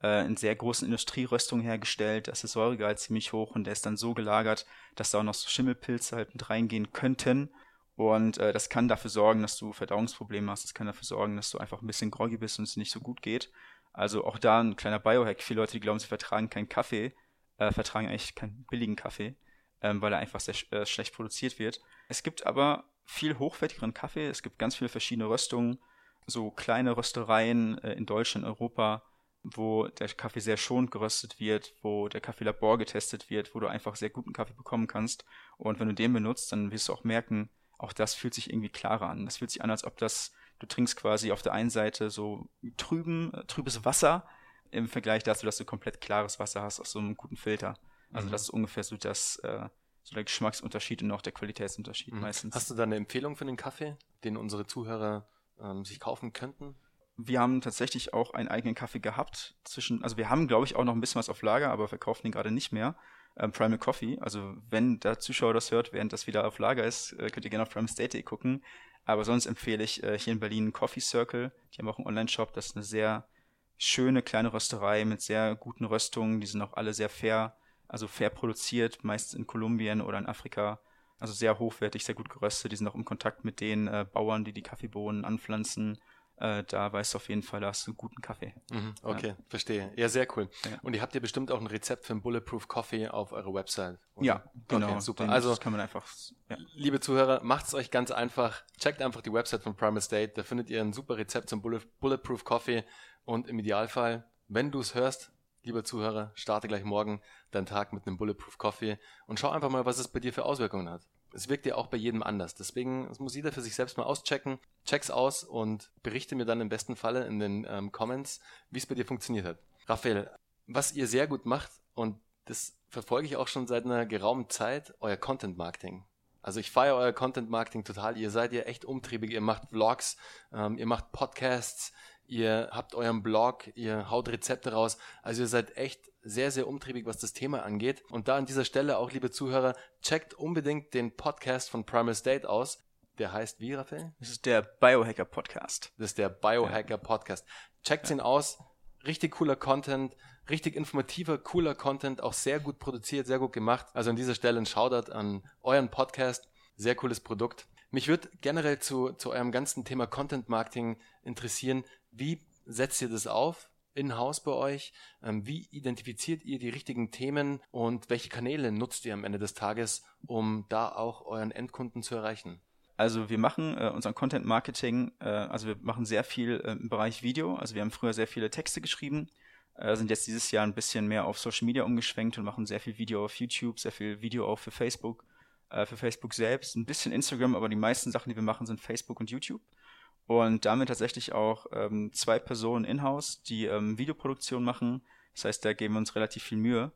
äh, in sehr großen Industrieröstungen hergestellt. Da ist der Säuregehalt ziemlich hoch und der ist dann so gelagert, dass da auch noch so Schimmelpilze halt mit reingehen könnten. Und äh, das kann dafür sorgen, dass du Verdauungsprobleme hast. Das kann dafür sorgen, dass du einfach ein bisschen groggy bist und es nicht so gut geht. Also auch da ein kleiner Biohack. Viele Leute, die glauben, sie vertragen keinen Kaffee, äh, vertragen eigentlich keinen billigen Kaffee, ähm, weil er einfach sehr äh, schlecht produziert wird. Es gibt aber viel hochwertigeren Kaffee. Es gibt ganz viele verschiedene Röstungen, so kleine Röstereien äh, in Deutschland, Europa, wo der Kaffee sehr schonend geröstet wird, wo der Kaffeelabor getestet wird, wo du einfach sehr guten Kaffee bekommen kannst. Und wenn du den benutzt, dann wirst du auch merken, auch das fühlt sich irgendwie klarer an. Das fühlt sich an, als ob das, du trinkst quasi auf der einen Seite so trüben, äh, trübes Wasser im Vergleich dazu, dass du komplett klares Wasser hast aus so einem guten Filter. Also mhm. das ist ungefähr so das, äh, so der Geschmacksunterschied und auch der Qualitätsunterschied mhm. meistens. Hast du da eine Empfehlung für den Kaffee, den unsere Zuhörer ähm, sich kaufen könnten? Wir haben tatsächlich auch einen eigenen Kaffee gehabt. Zwischen, also wir haben, glaube ich, auch noch ein bisschen was auf Lager, aber verkaufen den gerade nicht mehr. Ähm, Primal Coffee. Also wenn der Zuschauer das hört, während das wieder auf Lager ist, äh, könnt ihr gerne auf primalstate gucken. Aber sonst empfehle ich äh, hier in Berlin Coffee Circle. Die haben auch einen Online-Shop. Das ist eine sehr schöne kleine Rösterei mit sehr guten Röstungen. Die sind auch alle sehr fair also fair produziert, meist in Kolumbien oder in Afrika. Also sehr hochwertig, sehr gut geröstet. Die sind auch im Kontakt mit den äh, Bauern, die die Kaffeebohnen anpflanzen. Äh, da weißt du auf jeden Fall, da hast du guten Kaffee. Mhm, okay, ja. verstehe. Ja, sehr cool. Ja. Und ihr habt ja bestimmt auch ein Rezept für einen Bulletproof Coffee auf eurer Website. Oder? Ja, genau. Okay, super. Also, das kann man einfach. Ja. Liebe Zuhörer, macht es euch ganz einfach. Checkt einfach die Website von Primal State. Da findet ihr ein super Rezept zum Bulletproof Coffee. Und im Idealfall, wenn du es hörst, lieber Zuhörer, starte gleich morgen deinen Tag mit einem Bulletproof Coffee und schau einfach mal, was es bei dir für Auswirkungen hat. Es wirkt ja auch bei jedem anders. Deswegen muss jeder für sich selbst mal auschecken. Check's aus und berichte mir dann im besten Falle in den ähm, Comments, wie es bei dir funktioniert hat. Raphael, was ihr sehr gut macht und das verfolge ich auch schon seit einer geraumen Zeit, euer Content Marketing. Also ich feiere euer Content Marketing total. Ihr seid ja echt umtriebig. Ihr macht Vlogs, ähm, ihr macht Podcasts, ihr habt euren Blog, ihr haut Rezepte raus. Also ihr seid echt sehr, sehr umtriebig, was das Thema angeht. Und da an dieser Stelle auch, liebe Zuhörer, checkt unbedingt den Podcast von Primal State aus. Der heißt wie, Raphael? Das ist der Biohacker Podcast. Das ist der Biohacker Podcast. Checkt ja. ihn aus. Richtig cooler Content, richtig informativer, cooler Content, auch sehr gut produziert, sehr gut gemacht. Also an dieser Stelle ein Shoutout an euren Podcast. Sehr cooles Produkt. Mich würde generell zu, zu eurem ganzen Thema Content Marketing interessieren. Wie setzt ihr das auf? in-house bei euch? Ähm, wie identifiziert ihr die richtigen Themen und welche Kanäle nutzt ihr am Ende des Tages, um da auch euren Endkunden zu erreichen? Also wir machen äh, unseren Content Marketing, äh, also wir machen sehr viel äh, im Bereich Video. Also wir haben früher sehr viele Texte geschrieben, äh, sind jetzt dieses Jahr ein bisschen mehr auf Social Media umgeschwenkt und machen sehr viel Video auf YouTube, sehr viel Video auch für Facebook, äh, für Facebook selbst, ein bisschen Instagram, aber die meisten Sachen, die wir machen, sind Facebook und YouTube. Und damit tatsächlich auch ähm, zwei Personen in-house, die ähm, Videoproduktion machen. Das heißt, da geben wir uns relativ viel Mühe,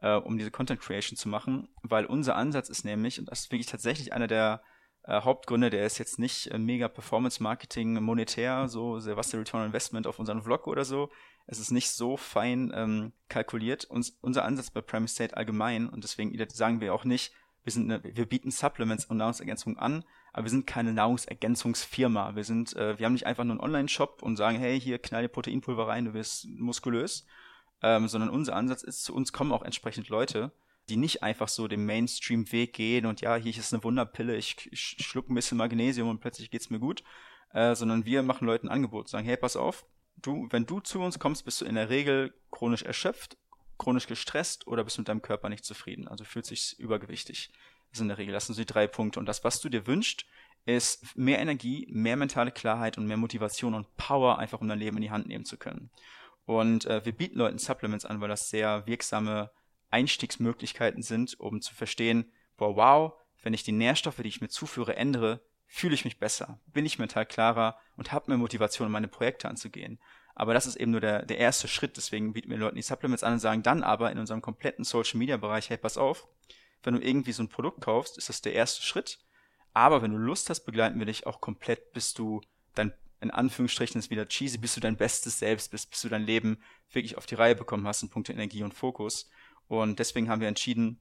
äh, um diese Content Creation zu machen, weil unser Ansatz ist nämlich, und das ist wirklich tatsächlich einer der äh, Hauptgründe, der ist jetzt nicht äh, mega Performance Marketing monetär, so sehr was der Return on Investment auf unseren Vlog oder so. Es ist nicht so fein ähm, kalkuliert. Uns, unser Ansatz bei Prime State allgemein, und deswegen sagen wir auch nicht, wir sind eine, wir bieten Supplements und Nahrungsergänzungen an, aber wir sind keine Nahrungsergänzungsfirma. Wir sind, äh, wir haben nicht einfach nur einen Online-Shop und sagen, hey, hier knall dir Proteinpulver rein, du wirst muskulös, ähm, sondern unser Ansatz ist, zu uns kommen auch entsprechend Leute, die nicht einfach so den Mainstream-Weg gehen und ja, hier ist eine Wunderpille, ich, ich schluck ein bisschen Magnesium und plötzlich geht's mir gut, äh, sondern wir machen Leuten ein Angebot, sagen, hey, pass auf, du, wenn du zu uns kommst, bist du in der Regel chronisch erschöpft, chronisch gestresst oder bist mit deinem Körper nicht zufrieden, also fühlt sich übergewichtig. Sind in der Regel, das sind die drei Punkte. Und das, was du dir wünschst, ist mehr Energie, mehr mentale Klarheit und mehr Motivation und Power, einfach um dein Leben in die Hand nehmen zu können. Und äh, wir bieten Leuten Supplements an, weil das sehr wirksame Einstiegsmöglichkeiten sind, um zu verstehen, boah, wow, wenn ich die Nährstoffe, die ich mir zuführe, ändere, fühle ich mich besser, bin ich mental klarer und habe mehr Motivation, meine Projekte anzugehen. Aber das ist eben nur der, der erste Schritt, deswegen bieten wir Leuten die Supplements an und sagen dann aber in unserem kompletten Social Media Bereich, hey, pass auf, wenn du irgendwie so ein Produkt kaufst, ist das der erste Schritt. Aber wenn du Lust hast, begleiten wir dich auch komplett, bis du dein, in Anführungsstrichen ist wieder cheesy, bis du dein bestes Selbst bist, bis du dein Leben wirklich auf die Reihe bekommen hast in puncto Energie und Fokus. Und deswegen haben wir entschieden,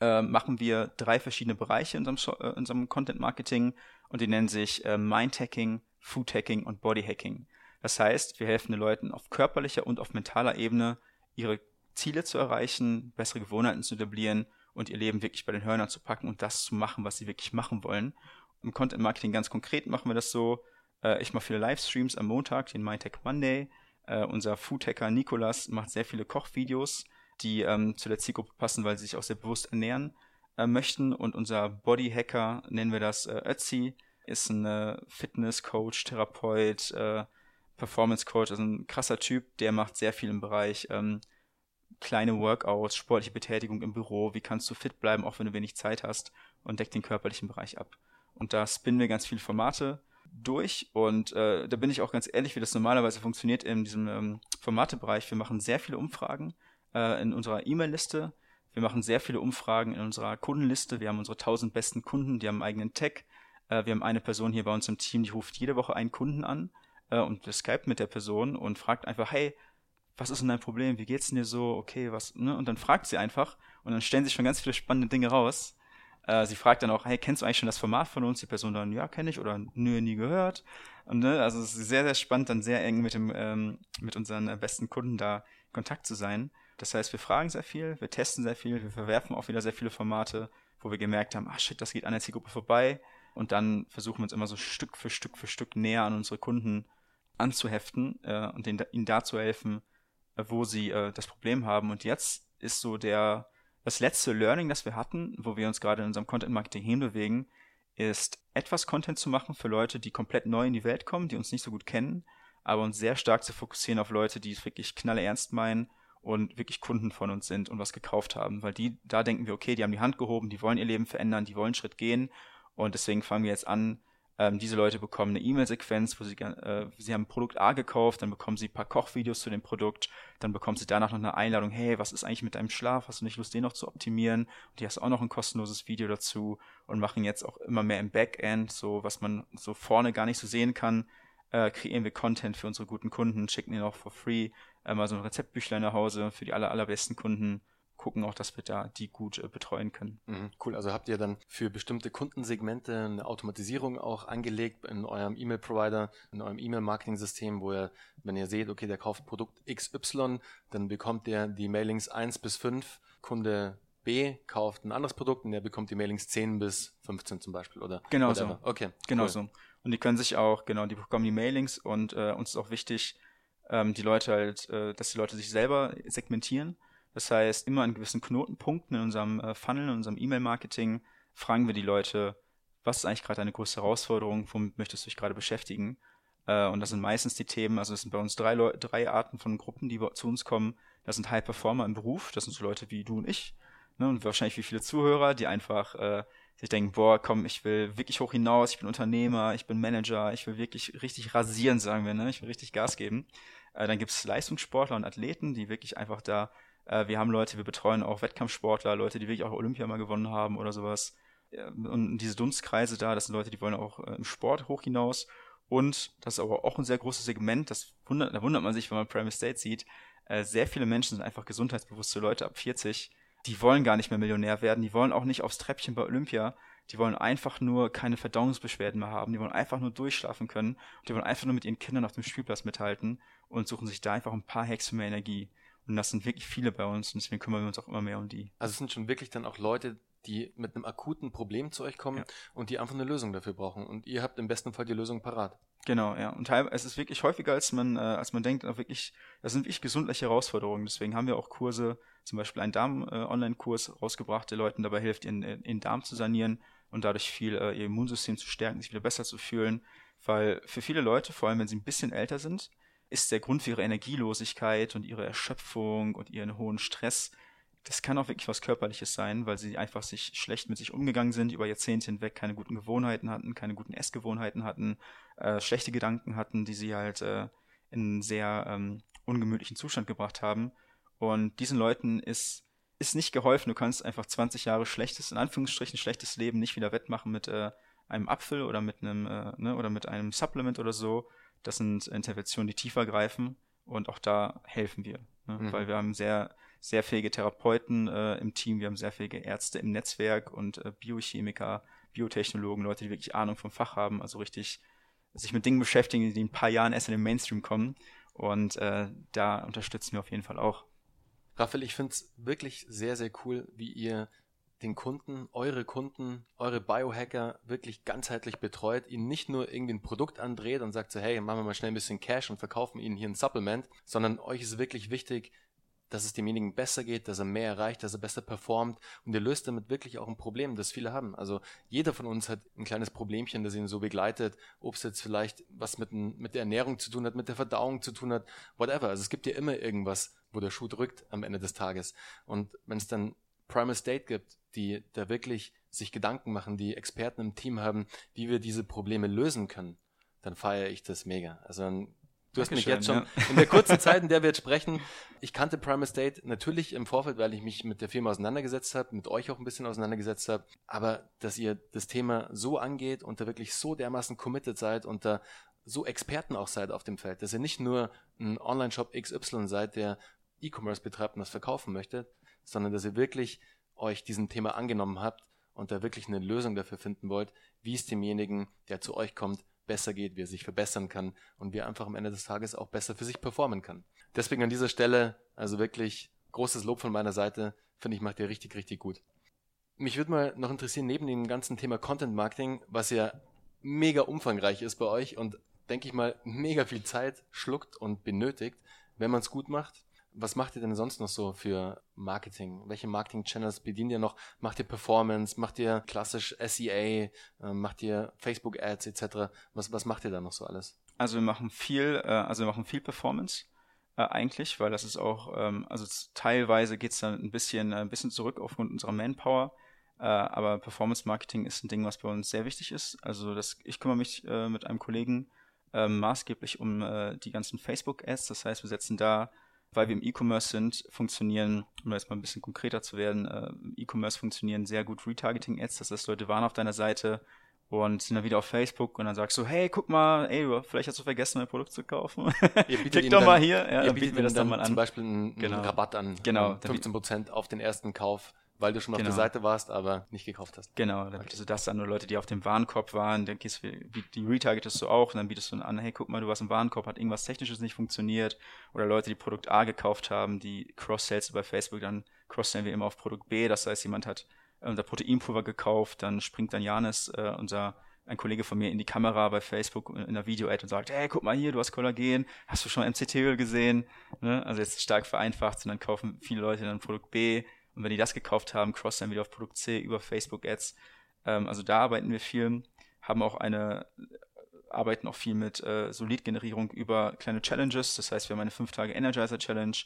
äh, machen wir drei verschiedene Bereiche in unserem, äh, in unserem Content Marketing und die nennen sich äh, Mind Hacking, Food Hacking und Body Hacking. Das heißt, wir helfen den Leuten auf körperlicher und auf mentaler Ebene, ihre Ziele zu erreichen, bessere Gewohnheiten zu etablieren und ihr Leben wirklich bei den Hörnern zu packen und das zu machen, was sie wirklich machen wollen. Im Content Marketing ganz konkret machen wir das so. Äh, ich mache viele Livestreams am Montag, den MyTech Monday. Äh, unser Foodhacker Nikolas macht sehr viele Kochvideos, die ähm, zu der Zielgruppe passen, weil sie sich auch sehr bewusst ernähren äh, möchten. Und unser Bodyhacker, nennen wir das äh, Ötzi, ist ein äh, Fitness-Coach, Therapeut, äh, Performance-Coach, also ein krasser Typ, der macht sehr viel im Bereich ähm, kleine Workouts, sportliche Betätigung im Büro, wie kannst du fit bleiben, auch wenn du wenig Zeit hast und deckt den körperlichen Bereich ab. Und da spinnen wir ganz viele Formate durch und äh, da bin ich auch ganz ehrlich, wie das normalerweise funktioniert in diesem ähm, Formatebereich. Wir machen sehr viele Umfragen äh, in unserer E-Mail-Liste. Wir machen sehr viele Umfragen in unserer Kundenliste. Wir haben unsere 1000 besten Kunden, die haben einen eigenen Tag. Äh, wir haben eine Person hier bei uns im Team, die ruft jede Woche einen Kunden an äh, und Skype mit der Person und fragt einfach, hey, was ist denn dein Problem? Wie geht's denn dir so? Okay, was, ne? Und dann fragt sie einfach und dann stellen sich schon ganz viele spannende Dinge raus. Äh, sie fragt dann auch, hey, kennst du eigentlich schon das Format von uns? Die Person dann, ja, kenne ich oder nö, nie gehört. Und ne, also es ist sehr, sehr spannend, dann sehr eng mit dem, ähm, mit unseren äh, besten Kunden da in Kontakt zu sein. Das heißt, wir fragen sehr viel, wir testen sehr viel, wir verwerfen auch wieder sehr viele Formate, wo wir gemerkt haben, ah shit, das geht an der Zielgruppe vorbei. Und dann versuchen wir uns immer so Stück für Stück für Stück näher an unsere Kunden anzuheften äh, und denen, ihnen da zu helfen, wo sie äh, das Problem haben. Und jetzt ist so der, das letzte Learning, das wir hatten, wo wir uns gerade in unserem Content Marketing hinbewegen, ist etwas Content zu machen für Leute, die komplett neu in die Welt kommen, die uns nicht so gut kennen, aber uns sehr stark zu fokussieren auf Leute, die es wirklich knalle ernst meinen und wirklich Kunden von uns sind und was gekauft haben, weil die, da denken wir, okay, die haben die Hand gehoben, die wollen ihr Leben verändern, die wollen einen Schritt gehen und deswegen fangen wir jetzt an, ähm, diese Leute bekommen eine E-Mail-Sequenz, wo sie, äh, sie haben Produkt A gekauft, dann bekommen sie ein paar Kochvideos zu dem Produkt, dann bekommen sie danach noch eine Einladung, hey, was ist eigentlich mit deinem Schlaf? Hast du nicht Lust, den noch zu optimieren? Und die hast auch noch ein kostenloses Video dazu und machen jetzt auch immer mehr im Backend, so was man so vorne gar nicht so sehen kann, äh, kreieren wir Content für unsere guten Kunden, schicken ihnen auch for free äh, mal so ein Rezeptbüchlein nach Hause für die aller, allerbesten Kunden gucken auch, dass wir da die gut äh, betreuen können. Mhm, cool. Also habt ihr dann für bestimmte Kundensegmente eine Automatisierung auch angelegt in eurem E-Mail-Provider, in eurem E-Mail-Marketing-System, wo ihr, wenn ihr seht, okay, der kauft Produkt XY, dann bekommt der die Mailings 1 bis 5, Kunde B kauft ein anderes Produkt und der bekommt die Mailings 10 bis 15 zum Beispiel, oder? Genau whatever. so. Okay. Genau cool. so. Und die können sich auch, genau, die bekommen die Mailings und äh, uns ist auch wichtig, ähm, die Leute halt, äh, dass die Leute sich selber segmentieren. Das heißt, immer an gewissen Knotenpunkten in unserem äh, Funnel, in unserem E-Mail-Marketing fragen wir die Leute, was ist eigentlich gerade eine große Herausforderung, womit möchtest du dich gerade beschäftigen? Äh, und das sind meistens die Themen, also es sind bei uns drei, Leu drei Arten von Gruppen, die zu uns kommen. Das sind High Performer im Beruf, das sind so Leute wie du und ich, ne, und wahrscheinlich wie viele Zuhörer, die einfach äh, sich denken, boah, komm, ich will wirklich hoch hinaus, ich bin Unternehmer, ich bin Manager, ich will wirklich richtig rasieren, sagen wir, ne? Ich will richtig Gas geben. Äh, dann gibt's Leistungssportler und Athleten, die wirklich einfach da äh, wir haben Leute, wir betreuen auch Wettkampfsportler, Leute, die wirklich auch Olympia mal gewonnen haben oder sowas. Und diese Dunstkreise da, das sind Leute, die wollen auch äh, im Sport hoch hinaus. Und das ist aber auch ein sehr großes Segment, das wundert, da wundert man sich, wenn man Prime State sieht. Äh, sehr viele Menschen sind einfach gesundheitsbewusste Leute ab 40. Die wollen gar nicht mehr Millionär werden, die wollen auch nicht aufs Treppchen bei Olympia. Die wollen einfach nur keine Verdauungsbeschwerden mehr haben. Die wollen einfach nur durchschlafen können. Die wollen einfach nur mit ihren Kindern auf dem Spielplatz mithalten und suchen sich da einfach ein paar Hacks für mehr Energie. Und das sind wirklich viele bei uns und deswegen kümmern wir uns auch immer mehr um die. Also es sind schon wirklich dann auch Leute, die mit einem akuten Problem zu euch kommen ja. und die einfach eine Lösung dafür brauchen. Und ihr habt im besten Fall die Lösung parat. Genau, ja. Und es ist wirklich häufiger, als man, äh, als man denkt, auch wirklich, das sind wirklich gesundliche Herausforderungen. Deswegen haben wir auch Kurse, zum Beispiel einen Darm-Online-Kurs äh, rausgebracht, der Leuten dabei hilft, ihren, ihren Darm zu sanieren und dadurch viel äh, ihr Immunsystem zu stärken, sich wieder besser zu fühlen. Weil für viele Leute, vor allem wenn sie ein bisschen älter sind, ist der Grund für ihre Energielosigkeit und ihre Erschöpfung und ihren hohen Stress. Das kann auch wirklich was Körperliches sein, weil sie einfach sich schlecht mit sich umgegangen sind, über Jahrzehnte hinweg keine guten Gewohnheiten hatten, keine guten Essgewohnheiten hatten, äh, schlechte Gedanken hatten, die sie halt äh, in einen sehr ähm, ungemütlichen Zustand gebracht haben. Und diesen Leuten ist, ist nicht geholfen. Du kannst einfach 20 Jahre schlechtes, in Anführungsstrichen schlechtes Leben nicht wieder wettmachen mit äh, einem Apfel oder mit einem, äh, ne, oder mit einem Supplement oder so. Das sind Interventionen, die tiefer greifen und auch da helfen wir. Ne? Mhm. Weil wir haben sehr, sehr fähige Therapeuten äh, im Team, wir haben sehr fähige Ärzte im Netzwerk und äh, Biochemiker, Biotechnologen, Leute, die wirklich Ahnung vom Fach haben, also richtig sich mit Dingen beschäftigen, die in ein paar Jahren erst in den Mainstream kommen. Und äh, da unterstützen wir auf jeden Fall auch. Raphael, ich finde es wirklich sehr, sehr cool, wie ihr den Kunden, eure Kunden, eure Biohacker wirklich ganzheitlich betreut, ihnen nicht nur irgendwie ein Produkt andreht und sagt so, hey, machen wir mal schnell ein bisschen Cash und verkaufen ihnen hier ein Supplement, sondern euch ist wirklich wichtig, dass es demjenigen besser geht, dass er mehr erreicht, dass er besser performt und ihr löst damit wirklich auch ein Problem, das viele haben. Also jeder von uns hat ein kleines Problemchen, das ihn so begleitet, ob es jetzt vielleicht was mit, mit der Ernährung zu tun hat, mit der Verdauung zu tun hat, whatever. Also es gibt ja immer irgendwas, wo der Schuh drückt am Ende des Tages. Und wenn es dann Primal State gibt, die da wirklich sich Gedanken machen, die Experten im Team haben, wie wir diese Probleme lösen können, dann feiere ich das mega. Also dann, du hast mich jetzt schon ja. in der kurzen Zeit, in der wir jetzt sprechen, ich kannte Primal State natürlich im Vorfeld, weil ich mich mit der Firma auseinandergesetzt habe, mit euch auch ein bisschen auseinandergesetzt habe, aber dass ihr das Thema so angeht und da wirklich so dermaßen committed seid und da so Experten auch seid auf dem Feld, dass ihr nicht nur ein Online-Shop XY seid, der E-Commerce betreibt und das verkaufen möchte, sondern dass ihr wirklich euch diesem Thema angenommen habt und da wirklich eine Lösung dafür finden wollt, wie es demjenigen, der zu euch kommt, besser geht, wie er sich verbessern kann und wie er einfach am Ende des Tages auch besser für sich performen kann. Deswegen an dieser Stelle, also wirklich großes Lob von meiner Seite, finde ich, macht ihr richtig, richtig gut. Mich würde mal noch interessieren, neben dem ganzen Thema Content Marketing, was ja mega umfangreich ist bei euch und denke ich mal mega viel Zeit schluckt und benötigt, wenn man es gut macht, was macht ihr denn sonst noch so für Marketing? Welche Marketing-Channels bedient ihr noch? Macht ihr Performance? Macht ihr klassisch SEA? Äh, macht ihr Facebook-Ads etc.? Was, was macht ihr da noch so alles? Also wir machen viel, äh, also wir machen viel Performance äh, eigentlich, weil das ist auch, ähm, also teilweise geht es dann ein bisschen, ein bisschen zurück aufgrund unserer Manpower. aber Performance Marketing ist ein Ding, was bei uns sehr wichtig ist. Also das, ich kümmere mich mit einem Kollegen maßgeblich um die ganzen Facebook-Ads. Das heißt, wir setzen da weil wir im E-Commerce sind, funktionieren, um jetzt mal ein bisschen konkreter zu werden, äh, im E-Commerce funktionieren sehr gut Retargeting-Ads. Das heißt, Leute waren auf deiner Seite und sind dann wieder auf Facebook und dann sagst du, hey, guck mal, ey, vielleicht hast du vergessen, mein Produkt zu kaufen. Klick doch mal hier. Ja, ihr dann bietet mir das dann mal an. Zum Beispiel einen, genau. Rabatt an. Genau. 15% auf den ersten Kauf weil du schon genau. auf der Seite warst, aber nicht gekauft hast. Genau, dann bietest du das an, nur Leute, die auf dem Warenkorb waren, dann gehst du, die retargetest du auch und dann bietest du an, hey, guck mal, du warst im Warenkorb, hat irgendwas Technisches nicht funktioniert oder Leute, die Produkt A gekauft haben, die Cross-Sales bei Facebook, dann cross-sellen wir immer auf Produkt B, das heißt, jemand hat äh, unser Proteinpulver gekauft, dann springt dann Janis, äh, unser ein Kollege von mir in die Kamera bei Facebook in der Video-Ad und sagt, hey, guck mal hier, du hast Kollagen, hast du schon MCT-Öl gesehen? Ne? Also jetzt stark vereinfacht und dann kaufen viele Leute dann Produkt B, und wenn die das gekauft haben, cross dann wieder auf Produkt C über Facebook Ads. Ähm, also da arbeiten wir viel, haben auch eine, arbeiten auch viel mit äh, Solid-Generierung über kleine Challenges. Das heißt, wir haben eine 5 Tage Energizer Challenge.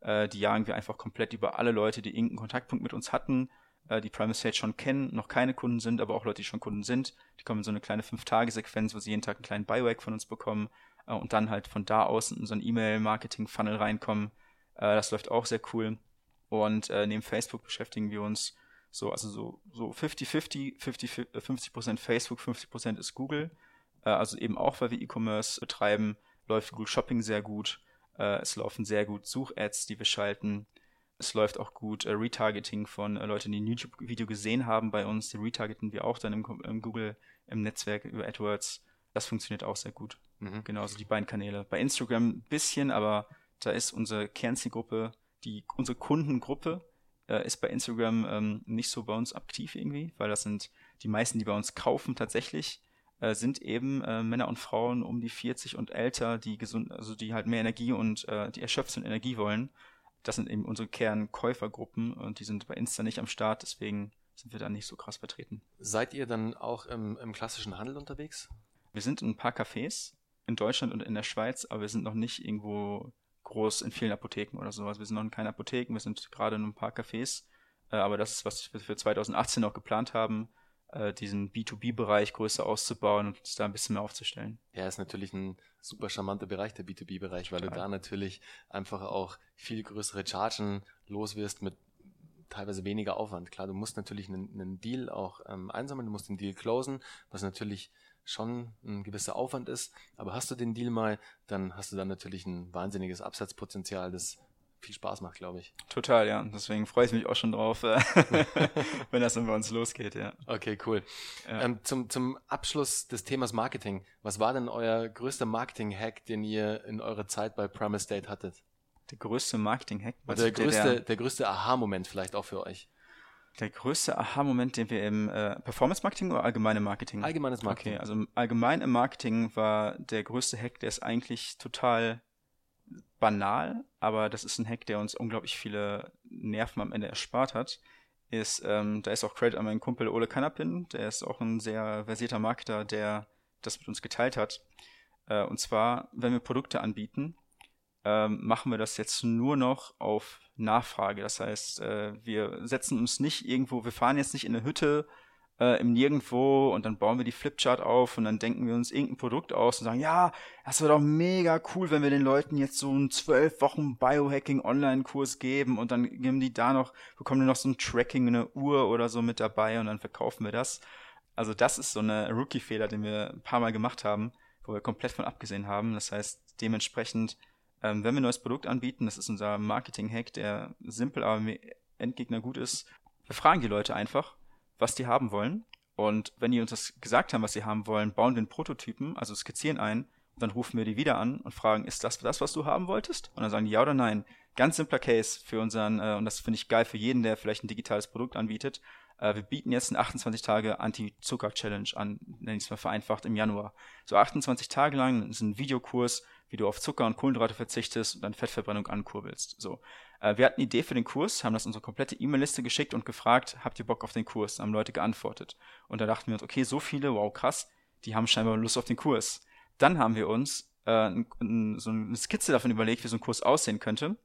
Äh, die jagen wir einfach komplett über alle Leute, die irgendeinen Kontaktpunkt mit uns hatten, äh, die Primal Stage schon kennen, noch keine Kunden sind, aber auch Leute, die schon Kunden sind. Die kommen in so eine kleine 5-Tage-Sequenz, wo sie jeden Tag einen kleinen Biohack von uns bekommen äh, und dann halt von da aus in so ein E-Mail-Marketing-Funnel reinkommen. Äh, das läuft auch sehr cool. Und äh, neben Facebook beschäftigen wir uns so, also so, so 50-50, 50, 50% Facebook, 50% ist Google. Äh, also eben auch, weil wir E-Commerce betreiben, läuft Google Shopping sehr gut. Äh, es laufen sehr gut Such-Ads, die wir schalten. Es läuft auch gut äh, Retargeting von äh, Leuten, die ein YouTube-Video gesehen haben bei uns. Die retargeten wir auch dann im, im Google, im Netzwerk über AdWords. Das funktioniert auch sehr gut. Mhm. Genau, also die beiden Kanäle. Bei Instagram ein bisschen, aber da ist unsere Kernzielgruppe die, unsere Kundengruppe äh, ist bei Instagram ähm, nicht so bei uns aktiv irgendwie, weil das sind die meisten, die bei uns kaufen tatsächlich, äh, sind eben äh, Männer und Frauen um die 40 und älter, die gesund, also die halt mehr Energie und äh, die erschöpft sind Energie wollen. Das sind eben unsere Kernkäufergruppen und die sind bei Insta nicht am Start, deswegen sind wir da nicht so krass vertreten. Seid ihr dann auch im, im klassischen Handel unterwegs? Wir sind in ein paar Cafés in Deutschland und in der Schweiz, aber wir sind noch nicht irgendwo groß in vielen Apotheken oder sowas. Wir sind noch in keinen Apotheken, wir sind gerade in ein paar Cafés. Äh, aber das ist, was wir für 2018 noch geplant haben, äh, diesen B2B-Bereich größer auszubauen und uns da ein bisschen mehr aufzustellen. Ja, ist natürlich ein super charmanter Bereich, der B2B-Bereich, weil du da natürlich einfach auch viel größere Chargen los wirst mit teilweise weniger Aufwand. Klar, du musst natürlich einen, einen Deal auch ähm, einsammeln, du musst den Deal closen, was natürlich schon ein gewisser Aufwand ist. Aber hast du den Deal mal, dann hast du dann natürlich ein wahnsinniges Absatzpotenzial, das viel Spaß macht, glaube ich. Total, ja. Deswegen freue ich mich auch schon drauf, äh, wenn das dann bei uns losgeht, ja. Okay, cool. Ja. Ähm, zum, zum Abschluss des Themas Marketing. Was war denn euer größter Marketing-Hack, den ihr in eurer Zeit bei Primal State hattet? Der größte Marketing-Hack? Der größte, der, der größte Aha-Moment vielleicht auch für euch. Der größte Aha-Moment, den wir im äh, Performance-Marketing oder allgemeine Marketing? Allgemeines Marketing. Okay, also allgemein im Marketing war der größte Hack, der ist eigentlich total banal, aber das ist ein Hack, der uns unglaublich viele Nerven am Ende erspart hat. Ist, ähm, da ist auch Credit an meinen Kumpel Ole Kanapin, der ist auch ein sehr versierter Marketer, der das mit uns geteilt hat. Äh, und zwar, wenn wir Produkte anbieten, ähm, machen wir das jetzt nur noch auf Nachfrage. Das heißt, äh, wir setzen uns nicht irgendwo, wir fahren jetzt nicht in eine Hütte äh, im Nirgendwo und dann bauen wir die Flipchart auf und dann denken wir uns irgendein Produkt aus und sagen, ja, das wäre doch mega cool, wenn wir den Leuten jetzt so einen zwölf Wochen Biohacking Online-Kurs geben und dann geben die da noch, bekommen die noch so ein Tracking, eine Uhr oder so mit dabei und dann verkaufen wir das. Also das ist so eine Rookie-Fehler, den wir ein paar Mal gemacht haben, wo wir komplett von abgesehen haben. Das heißt, dementsprechend ähm, wenn wir ein neues Produkt anbieten, das ist unser Marketing-Hack, der simpel, aber Endgegner gut ist, wir fragen die Leute einfach, was die haben wollen. Und wenn die uns das gesagt haben, was sie haben wollen, bauen wir einen Prototypen, also skizzieren ein, und dann rufen wir die wieder an und fragen, ist das das, was du haben wolltest? Und dann sagen die ja oder nein. Ganz simpler Case für unseren, äh, und das finde ich geil für jeden, der vielleicht ein digitales Produkt anbietet. Äh, wir bieten jetzt eine 28 Tage Anti-Zucker-Challenge an, nenne ich es mal vereinfacht, im Januar. So 28 Tage lang ist ein Videokurs, wie du auf Zucker und Kohlenhydrate verzichtest und dann Fettverbrennung ankurbelst. So. Äh, wir hatten eine Idee für den Kurs, haben das unsere komplette E-Mail-Liste geschickt und gefragt, habt ihr Bock auf den Kurs? Haben Leute geantwortet. Und da dachten wir uns, okay, so viele, wow, krass, die haben scheinbar Lust auf den Kurs. Dann haben wir uns äh, so eine Skizze davon überlegt, wie so ein Kurs aussehen könnte.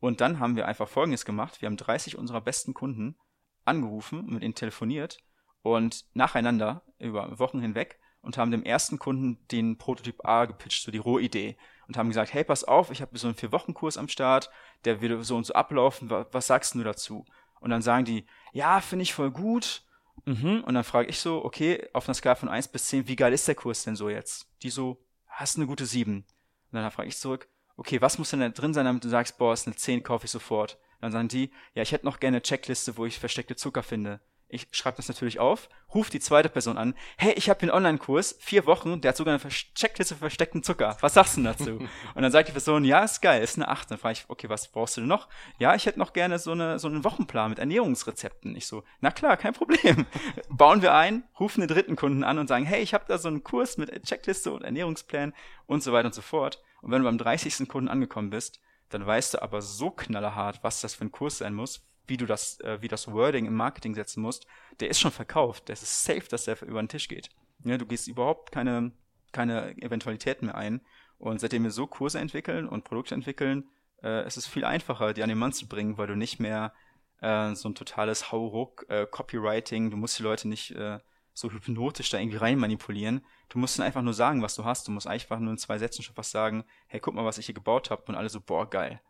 Und dann haben wir einfach Folgendes gemacht. Wir haben 30 unserer besten Kunden angerufen, mit ihnen telefoniert und nacheinander über Wochen hinweg und haben dem ersten Kunden den Prototyp A gepitcht, so die Rohidee. Und haben gesagt, hey, pass auf, ich habe so einen Vier-Wochen-Kurs am Start, der wird so und so ablaufen, was sagst du dazu? Und dann sagen die, ja, finde ich voll gut, Mhm. Und dann frage ich so, okay, auf einer Skala von 1 bis 10, wie geil ist der Kurs denn so jetzt? Die so, hast eine gute 7. Und dann frage ich zurück, okay, was muss denn da drin sein, damit du sagst, boah, ist eine 10, kaufe ich sofort. Dann sagen die, ja, ich hätte noch gerne eine Checkliste, wo ich versteckte Zucker finde. Ich schreibe das natürlich auf, ruf die zweite Person an. Hey, ich habe hier einen Online-Kurs, vier Wochen, der hat sogar eine Checkliste für versteckten Zucker. Was sagst du dazu? und dann sagt die Person, ja, ist geil, ist eine 8. Dann frage ich, okay, was brauchst du denn noch? Ja, ich hätte noch gerne so, eine, so einen Wochenplan mit Ernährungsrezepten. Ich so, na klar, kein Problem. Bauen wir ein, rufen den dritten Kunden an und sagen, hey, ich habe da so einen Kurs mit Checkliste und Ernährungsplan und so weiter und so fort. Und wenn du beim 30. Kunden angekommen bist, dann weißt du aber so knallerhart, was das für ein Kurs sein muss, wie du das, äh, wie das Wording im Marketing setzen musst, der ist schon verkauft. Das ist safe, dass der über den Tisch geht. Ja, du gehst überhaupt keine, keine Eventualitäten mehr ein. Und seitdem wir so Kurse entwickeln und Produkte entwickeln, äh, ist es viel einfacher, die an den Mann zu bringen, weil du nicht mehr äh, so ein totales Hauruck, äh, Copywriting, du musst die Leute nicht äh, so hypnotisch da irgendwie rein manipulieren. Du musst ihnen einfach nur sagen, was du hast. Du musst einfach nur in zwei Sätzen schon was sagen, hey, guck mal, was ich hier gebaut habe. Und alle so, boah, geil.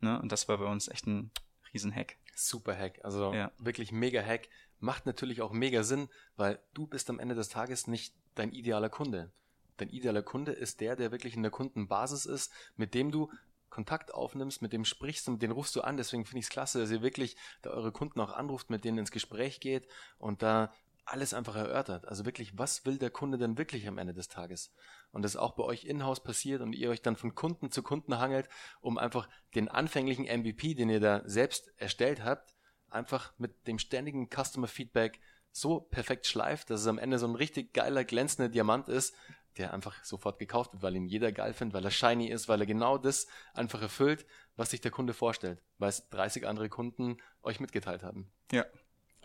Ne? Und das war bei uns echt ein Riesen-Hack. Super Hack. Also ja. wirklich mega Hack. Macht natürlich auch mega Sinn, weil du bist am Ende des Tages nicht dein idealer Kunde. Dein idealer Kunde ist der, der wirklich in der Kundenbasis ist, mit dem du Kontakt aufnimmst, mit dem sprichst und den rufst du an. Deswegen finde ich es klasse, dass ihr wirklich da eure Kunden auch anruft, mit denen ins Gespräch geht und da alles einfach erörtert. Also wirklich, was will der Kunde denn wirklich am Ende des Tages? Und das auch bei euch in-house passiert und ihr euch dann von Kunden zu Kunden hangelt, um einfach den anfänglichen MVP, den ihr da selbst erstellt habt, einfach mit dem ständigen Customer Feedback so perfekt schleift, dass es am Ende so ein richtig geiler, glänzender Diamant ist, der einfach sofort gekauft wird, weil ihn jeder geil findet, weil er shiny ist, weil er genau das einfach erfüllt, was sich der Kunde vorstellt, weil es 30 andere Kunden euch mitgeteilt haben. Ja,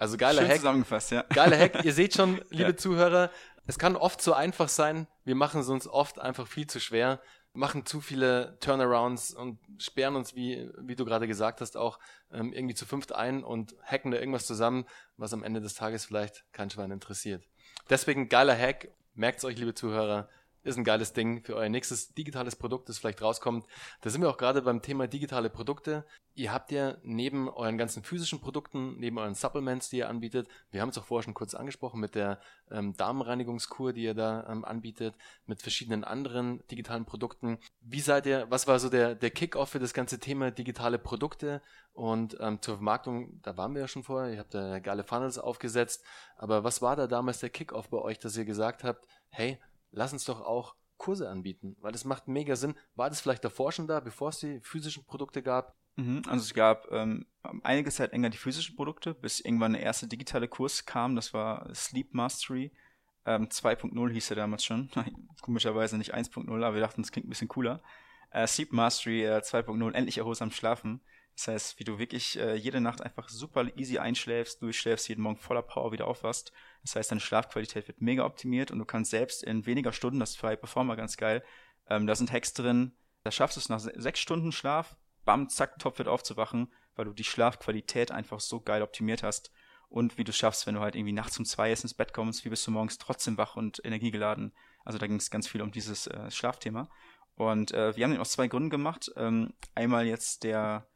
also geiler Schön Hack. zusammengefasst, ja. Geiler Hack. Ihr seht schon, liebe ja. Zuhörer, es kann oft so einfach sein. Wir machen es uns oft einfach viel zu schwer, machen zu viele Turnarounds und sperren uns, wie, wie du gerade gesagt hast, auch ähm, irgendwie zu fünft ein und hacken da irgendwas zusammen, was am Ende des Tages vielleicht kein Schwein interessiert. Deswegen geiler Hack. Merkt's euch, liebe Zuhörer ist ein geiles Ding für euer nächstes digitales Produkt, das vielleicht rauskommt. Da sind wir auch gerade beim Thema digitale Produkte. Ihr habt ja neben euren ganzen physischen Produkten, neben euren Supplements, die ihr anbietet, wir haben es auch vorher schon kurz angesprochen mit der ähm, Damenreinigungskur, die ihr da ähm, anbietet, mit verschiedenen anderen digitalen Produkten. Wie seid ihr, was war so der, der Kick-off für das ganze Thema digitale Produkte und ähm, zur Vermarktung, da waren wir ja schon vorher, ihr habt da geile Funnels aufgesetzt, aber was war da damals der Kick-off bei euch, dass ihr gesagt habt, hey, lass uns doch auch Kurse anbieten, weil das macht mega Sinn. War das vielleicht davor schon da, bevor es die physischen Produkte gab? Mhm, also es gab ähm, einige Zeit länger die physischen Produkte, bis irgendwann der erste digitale Kurs kam, das war Sleep Mastery. Ähm, 2.0 hieß er damals schon, komischerweise nicht 1.0, aber wir dachten, das klingt ein bisschen cooler. Äh, Sleep Mastery äh, 2.0, endlich erholsam schlafen. Das heißt, wie du wirklich äh, jede Nacht einfach super easy einschläfst, durchschläfst, jeden Morgen voller Power wieder aufwachst. Das heißt, deine Schlafqualität wird mega optimiert und du kannst selbst in weniger Stunden, das ist für High Performer ganz geil, ähm, da sind Hacks drin, da schaffst du es nach sechs Stunden Schlaf, bam, zack, top wird aufzuwachen, weil du die Schlafqualität einfach so geil optimiert hast. Und wie du schaffst, wenn du halt irgendwie nachts um zwei erst ins Bett kommst, wie bist du morgens trotzdem wach und energiegeladen. Also da ging es ganz viel um dieses äh, Schlafthema. Und äh, wir haben den aus zwei Gründen gemacht. Ähm, einmal jetzt der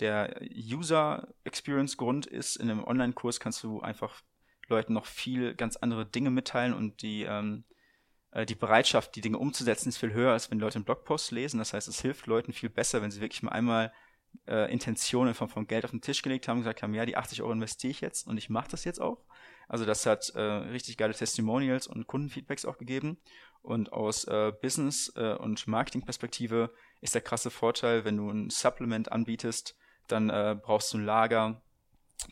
der User Experience Grund ist, in einem Online-Kurs kannst du einfach Leuten noch viel ganz andere Dinge mitteilen und die, ähm, äh, die Bereitschaft, die Dinge umzusetzen, ist viel höher, als wenn Leute einen Blogpost lesen. Das heißt, es hilft Leuten viel besser, wenn sie wirklich mal einmal äh, Intentionen von, von Geld auf den Tisch gelegt haben und gesagt haben, ja, die 80 Euro investiere ich jetzt und ich mache das jetzt auch. Also das hat äh, richtig geile Testimonials und Kundenfeedbacks auch gegeben. Und aus äh, Business- äh, und Marketing-Perspektive ist der krasse Vorteil, wenn du ein Supplement anbietest, dann äh, brauchst du ein Lager,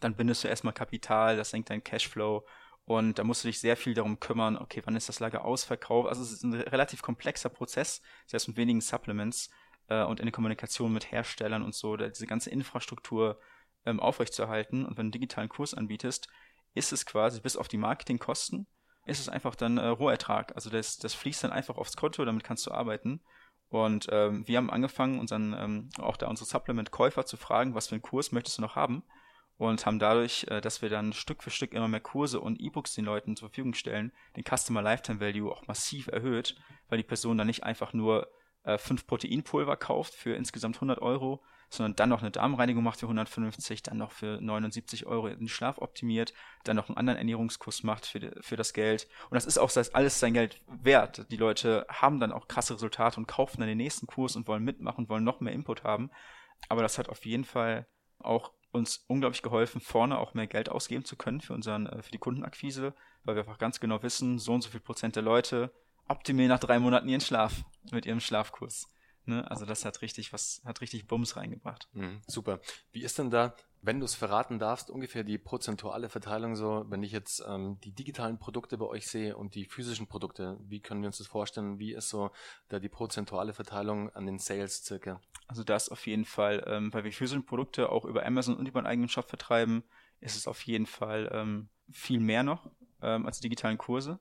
dann bindest du erstmal Kapital, das senkt dein Cashflow und da musst du dich sehr viel darum kümmern, okay, wann ist das Lager ausverkauft? Also es ist ein relativ komplexer Prozess, selbst mit wenigen Supplements äh, und in der Kommunikation mit Herstellern und so, diese ganze Infrastruktur ähm, aufrechtzuerhalten. Und wenn du einen digitalen Kurs anbietest, ist es quasi bis auf die Marketingkosten, ist es einfach dann äh, Rohertrag. Also das, das fließt dann einfach aufs Konto, damit kannst du arbeiten. Und ähm, wir haben angefangen, unseren, ähm, auch da unsere Supplement-Käufer zu fragen, was für einen Kurs möchtest du noch haben? Und haben dadurch, äh, dass wir dann Stück für Stück immer mehr Kurse und E-Books den Leuten zur Verfügung stellen, den Customer Lifetime Value auch massiv erhöht, weil die Person dann nicht einfach nur äh, fünf Proteinpulver kauft für insgesamt 100 Euro, sondern dann noch eine Darmreinigung macht für 150, dann noch für 79 Euro den Schlaf optimiert, dann noch einen anderen Ernährungskurs macht für, für das Geld. Und das ist auch alles sein Geld wert. Die Leute haben dann auch krasse Resultate und kaufen dann den nächsten Kurs und wollen mitmachen, wollen noch mehr Input haben. Aber das hat auf jeden Fall auch uns unglaublich geholfen, vorne auch mehr Geld ausgeben zu können für unseren, äh, für die Kundenakquise, weil wir einfach ganz genau wissen, so und so viel Prozent der Leute optimieren nach drei Monaten ihren Schlaf mit ihrem Schlafkurs. Ne? Also das hat richtig was, hat richtig Bums reingebracht. Mhm, super. Wie ist denn da, wenn du es verraten darfst, ungefähr die prozentuale Verteilung so, wenn ich jetzt ähm, die digitalen Produkte bei euch sehe und die physischen Produkte, wie können wir uns das vorstellen? Wie ist so da die prozentuale Verteilung an den Sales circa? Also das auf jeden Fall, ähm, weil wir physischen Produkte auch über Amazon und über einen eigenen Shop vertreiben, ist es auf jeden Fall ähm, viel mehr noch ähm, als digitalen Kurse.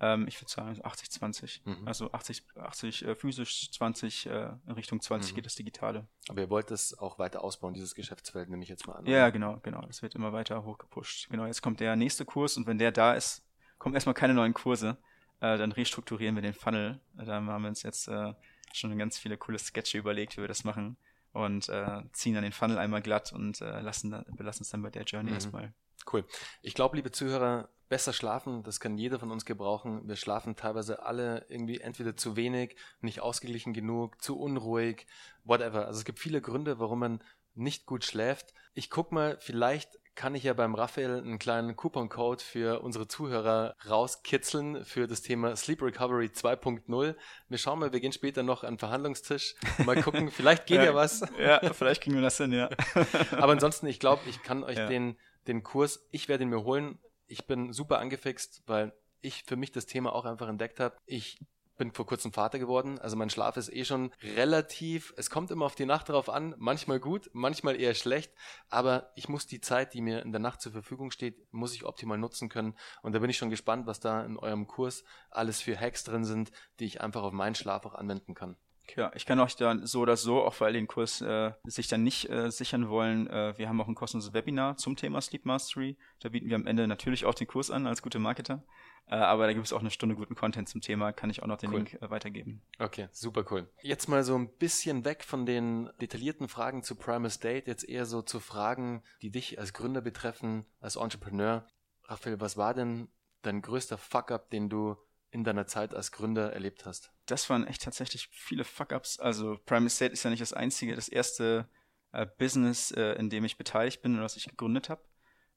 Ähm, ich würde sagen 80-20. Mhm. Also 80, 80 äh, physisch, 20 äh, in Richtung 20 mhm. geht das Digitale. Aber ihr wollt das auch weiter ausbauen, dieses Geschäftsfeld, nehme ich jetzt mal an. Ja, genau, genau. Das wird immer weiter hochgepusht. Genau, jetzt kommt der nächste Kurs und wenn der da ist, kommen erstmal keine neuen Kurse. Äh, dann restrukturieren wir den Funnel. Da haben wir uns jetzt äh, schon ganz viele coole Sketche überlegt, wie wir das machen. Und äh, ziehen dann den Funnel einmal glatt und äh, lassen, belassen es dann bei der Journey mhm. erstmal. Cool. Ich glaube, liebe Zuhörer, besser schlafen, das kann jeder von uns gebrauchen. Wir schlafen teilweise alle irgendwie entweder zu wenig, nicht ausgeglichen genug, zu unruhig, whatever. Also es gibt viele Gründe, warum man nicht gut schläft. Ich guck mal, vielleicht kann ich ja beim Raphael einen kleinen Coupon-Code für unsere Zuhörer rauskitzeln für das Thema Sleep Recovery 2.0. Wir schauen mal, wir gehen später noch an den Verhandlungstisch. Mal gucken, vielleicht geht ja, ja was. Ja, vielleicht kriegen wir das hin, ja. Aber ansonsten, ich glaube, ich kann euch ja. den, den Kurs, ich werde ihn mir holen. Ich bin super angefixt, weil ich für mich das Thema auch einfach entdeckt habe. Ich bin vor kurzem Vater geworden, also mein Schlaf ist eh schon relativ, es kommt immer auf die Nacht drauf an, manchmal gut, manchmal eher schlecht, aber ich muss die Zeit, die mir in der Nacht zur Verfügung steht, muss ich optimal nutzen können. Und da bin ich schon gespannt, was da in eurem Kurs alles für Hacks drin sind, die ich einfach auf meinen Schlaf auch anwenden kann. Ja, ich kann euch dann so oder so, auch weil den Kurs äh, sich dann nicht äh, sichern wollen, äh, wir haben auch ein kostenloses Webinar zum Thema Sleep Mastery. Da bieten wir am Ende natürlich auch den Kurs an als gute Marketer. Äh, aber da gibt es auch eine Stunde guten Content zum Thema, kann ich auch noch den cool. Link äh, weitergeben. Okay, super cool. Jetzt mal so ein bisschen weg von den detaillierten Fragen zu Primal State, jetzt eher so zu Fragen, die dich als Gründer betreffen, als Entrepreneur. Raphael, was war denn dein größter Fuck-up, den du in deiner Zeit als Gründer erlebt hast? Das waren echt tatsächlich viele Fuck-ups. Also Prime Estate ist ja nicht das einzige, das erste äh, Business, äh, in dem ich beteiligt bin und was ich gegründet habe.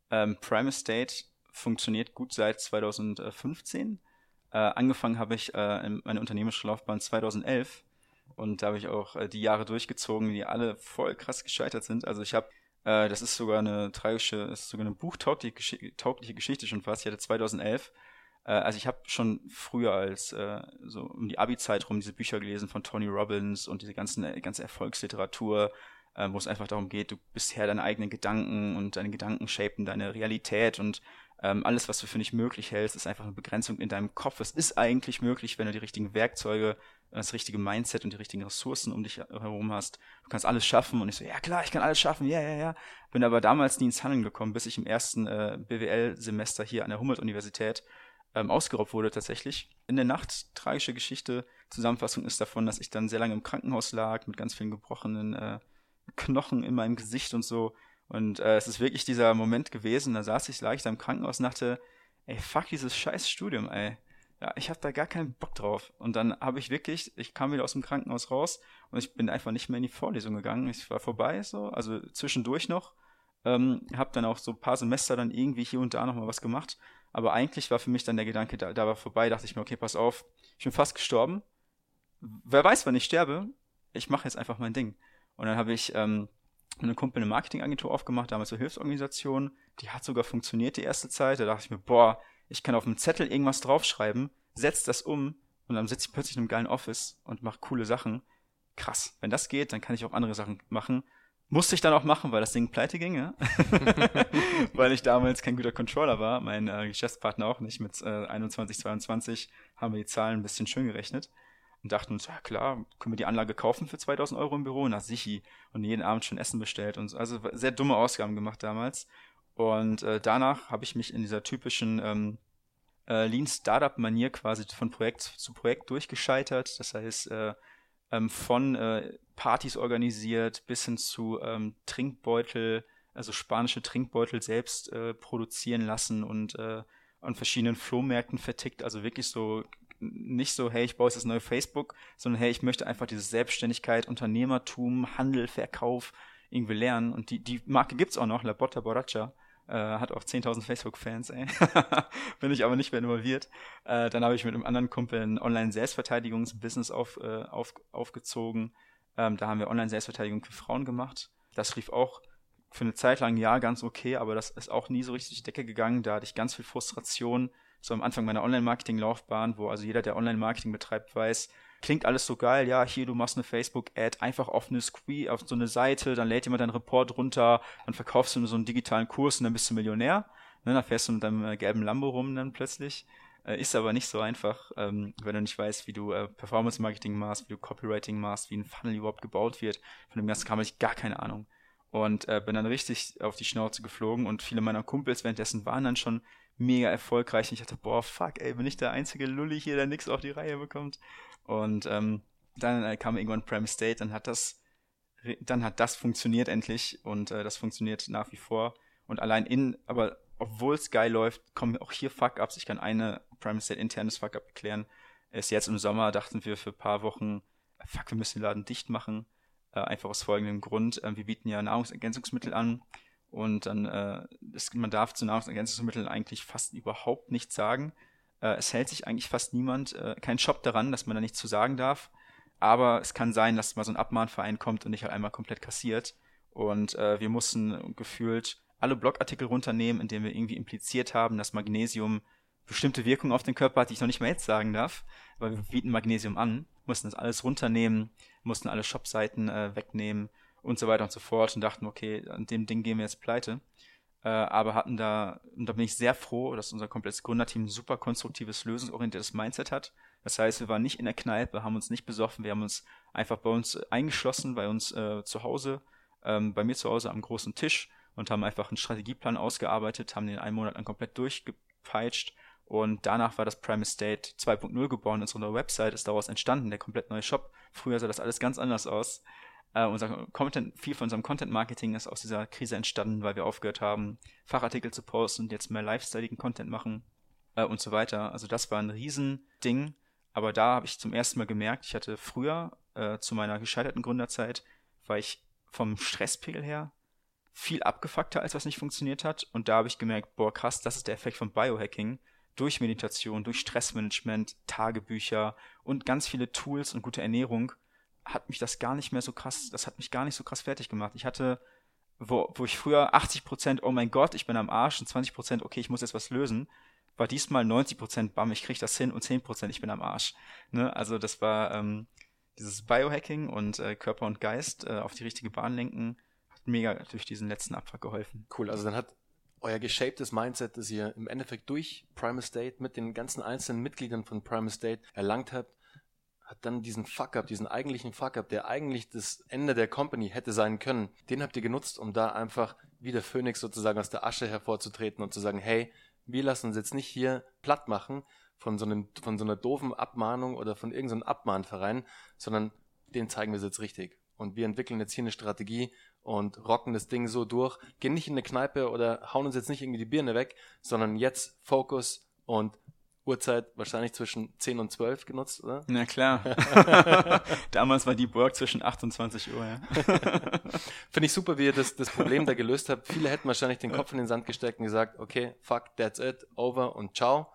Ähm, Prime Estate funktioniert gut seit 2015. Äh, angefangen habe ich äh, meine unternehmerische Laufbahn 2011 und da habe ich auch äh, die Jahre durchgezogen, die alle voll krass gescheitert sind. Also ich habe äh, das ist sogar eine tragische, ist sogar eine buchtaugliche taugliche Geschichte schon fast. Ich hatte 2011 äh, also ich habe schon früher als äh, so um die Abi-Zeit rum diese Bücher gelesen von Tony Robbins und diese ganzen, äh, ganze Erfolgsliteratur, äh, wo es einfach darum geht, du bist Herr deiner eigenen Gedanken und deine Gedanken shapen deine Realität und ähm, alles, was du für nicht möglich hältst, ist einfach eine Begrenzung in deinem Kopf. Es ist eigentlich möglich, wenn du die richtigen Werkzeuge, das richtige Mindset und die richtigen Ressourcen um dich herum hast. Du kannst alles schaffen und ich so, ja klar, ich kann alles schaffen, ja, ja, ja. Bin aber damals nie ins Handeln gekommen, bis ich im ersten äh, BWL-Semester hier an der Humboldt-Universität ähm, ausgeraubt wurde tatsächlich. In der Nacht, tragische Geschichte. Zusammenfassung ist davon, dass ich dann sehr lange im Krankenhaus lag mit ganz vielen gebrochenen äh, Knochen in meinem Gesicht und so. Und äh, es ist wirklich dieser Moment gewesen, da saß ich leicht im Krankenhaus und dachte, ey, fuck dieses scheiß Studium, ey. Ja, ich habe da gar keinen Bock drauf. Und dann habe ich wirklich, ich kam wieder aus dem Krankenhaus raus und ich bin einfach nicht mehr in die Vorlesung gegangen. Ich war vorbei so, also zwischendurch noch. Ähm, habe dann auch so ein paar Semester dann irgendwie hier und da noch mal was gemacht aber eigentlich war für mich dann der Gedanke, da, da war vorbei, dachte ich mir, okay, pass auf, ich bin fast gestorben. Wer weiß, wann ich sterbe, ich mache jetzt einfach mein Ding. Und dann habe ich ähm, eine Kumpel eine Marketingagentur aufgemacht, damals so Hilfsorganisation. Die hat sogar funktioniert die erste Zeit. Da dachte ich mir, boah, ich kann auf einem Zettel irgendwas draufschreiben, setz das um und dann sitze ich plötzlich in einem geilen Office und mache coole Sachen. Krass. Wenn das geht, dann kann ich auch andere Sachen machen. Musste ich dann auch machen, weil das Ding pleite ging, ja. weil ich damals kein guter Controller war, mein äh, Geschäftspartner auch nicht. Mit äh, 21, 22 haben wir die Zahlen ein bisschen schön gerechnet und dachten uns, ja klar, können wir die Anlage kaufen für 2000 Euro im Büro, nach Sichi und jeden Abend schon Essen bestellt und so. Also sehr dumme Ausgaben gemacht damals. Und äh, danach habe ich mich in dieser typischen ähm, äh, Lean Startup Manier quasi von Projekt zu Projekt durchgescheitert. Das heißt, äh, ähm, von äh, Partys organisiert bis hin zu ähm, Trinkbeutel, also spanische Trinkbeutel selbst äh, produzieren lassen und äh, an verschiedenen Flohmärkten vertickt. Also wirklich so nicht so, hey, ich baue jetzt das neue Facebook, sondern hey, ich möchte einfach diese Selbstständigkeit, Unternehmertum, Handel, Verkauf irgendwie lernen. Und die, die Marke gibt's auch noch, La Botta Borracha. Äh, hat auch 10.000 Facebook-Fans, ey. Bin ich aber nicht mehr involviert. Äh, dann habe ich mit einem anderen Kumpel ein Online-Selbstverteidigungsbusiness auf, äh, auf, aufgezogen. Ähm, da haben wir Online-Selbstverteidigung für Frauen gemacht. Das lief auch für eine Zeit lang ja ganz okay, aber das ist auch nie so richtig die Decke gegangen. Da hatte ich ganz viel Frustration, so am Anfang meiner Online-Marketing-Laufbahn, wo also jeder, der Online-Marketing betreibt, weiß, klingt alles so geil, ja, hier, du machst eine Facebook-Ad, einfach auf eine Squee, auf so eine Seite, dann lädt jemand deinen Report runter, dann verkaufst du so einen digitalen Kurs und dann bist du Millionär. Ne, dann fährst du mit deinem äh, gelben Lambo rum dann plötzlich. Äh, ist aber nicht so einfach, ähm, wenn du nicht weißt, wie du äh, Performance-Marketing machst, wie du Copywriting machst, wie ein Funnel überhaupt gebaut wird. Von dem Ganzen habe ich gar keine Ahnung. Und äh, bin dann richtig auf die Schnauze geflogen und viele meiner Kumpels währenddessen waren dann schon mega erfolgreich. Und ich dachte, boah, fuck, ey, bin ich der einzige Lulli hier, der nichts auf die Reihe bekommt. Und ähm, dann äh, kam irgendwann Prime State, dann hat das, dann hat das funktioniert endlich und äh, das funktioniert nach wie vor. Und allein in, aber obwohl es geil läuft, kommen auch hier Fuck-Ups. Ich kann eine Prime State internes Fuck-Up erklären. Ist jetzt im Sommer, dachten wir für ein paar Wochen, fuck, wir müssen den Laden dicht machen. Äh, einfach aus folgendem Grund. Äh, wir bieten ja Nahrungsergänzungsmittel an und dann, äh, das, man darf zu Nahrungsergänzungsmitteln eigentlich fast überhaupt nichts sagen. Äh, es hält sich eigentlich fast niemand, äh, kein Shop daran, dass man da nichts zu sagen darf. Aber es kann sein, dass mal so ein Abmahnverein kommt und dich halt einmal komplett kassiert. Und äh, wir mussten gefühlt alle Blogartikel runternehmen, in denen wir irgendwie impliziert haben, dass Magnesium bestimmte Wirkungen auf den Körper hat, die ich noch nicht mal jetzt sagen darf, weil wir bieten Magnesium an, mussten das alles runternehmen, mussten alle Shopseiten äh, wegnehmen und so weiter und so fort und dachten, okay, an dem Ding gehen wir jetzt pleite. Äh, aber hatten da, und da bin ich sehr froh, dass unser komplettes Gründerteam ein super konstruktives, lösungsorientiertes Mindset hat. Das heißt, wir waren nicht in der Kneipe, haben uns nicht besoffen, wir haben uns einfach bei uns eingeschlossen, bei uns äh, zu Hause, ähm, bei mir zu Hause am großen Tisch und haben einfach einen Strategieplan ausgearbeitet, haben den einen Monat lang komplett durchgepeitscht und danach war das Prime Estate 2.0 geboren. Unsere Website ist daraus entstanden, der komplett neue Shop. Früher sah das alles ganz anders aus. Uh, unser Content, viel von unserem Content Marketing ist aus dieser Krise entstanden, weil wir aufgehört haben, Fachartikel zu posten und jetzt mehr lifestyleigen Content machen uh, und so weiter. Also das war ein Riesending. Aber da habe ich zum ersten Mal gemerkt, ich hatte früher uh, zu meiner gescheiterten Gründerzeit, war ich vom Stresspegel her viel abgefuckter, als was nicht funktioniert hat. Und da habe ich gemerkt, boah, krass, das ist der Effekt von Biohacking. Durch Meditation, durch Stressmanagement, Tagebücher und ganz viele Tools und gute Ernährung hat mich das gar nicht mehr so krass, das hat mich gar nicht so krass fertig gemacht. Ich hatte, wo, wo ich früher 80 Prozent, oh mein Gott, ich bin am Arsch und 20 Prozent, okay, ich muss jetzt was lösen, war diesmal 90 Prozent, bam, ich krieg das hin und 10 Prozent, ich bin am Arsch. Ne? Also das war ähm, dieses Biohacking und äh, Körper und Geist äh, auf die richtige Bahn lenken, hat mega durch diesen letzten Abfuck geholfen. Cool, also dann hat euer geshaptes Mindset, das ihr im Endeffekt durch Prime State mit den ganzen einzelnen Mitgliedern von Prime State erlangt habt, hat dann diesen Fuck-up, diesen eigentlichen Fuck-up, der eigentlich das Ende der Company hätte sein können, den habt ihr genutzt, um da einfach wie der Phönix sozusagen aus der Asche hervorzutreten und zu sagen, hey, wir lassen uns jetzt nicht hier platt machen von so, einem, von so einer doofen Abmahnung oder von irgendeinem Abmahnverein, sondern den zeigen wir es jetzt richtig. Und wir entwickeln jetzt hier eine Strategie und rocken das Ding so durch, gehen nicht in eine Kneipe oder hauen uns jetzt nicht irgendwie die Birne weg, sondern jetzt Fokus und Uhrzeit wahrscheinlich zwischen 10 und 12 genutzt, oder? Na klar. Damals war die Work zwischen 8 und 20 Uhr, ja. Finde ich super, wie ihr das, das Problem da gelöst habt. Viele hätten wahrscheinlich den Kopf in den Sand gesteckt und gesagt, okay, fuck, that's it, over und ciao.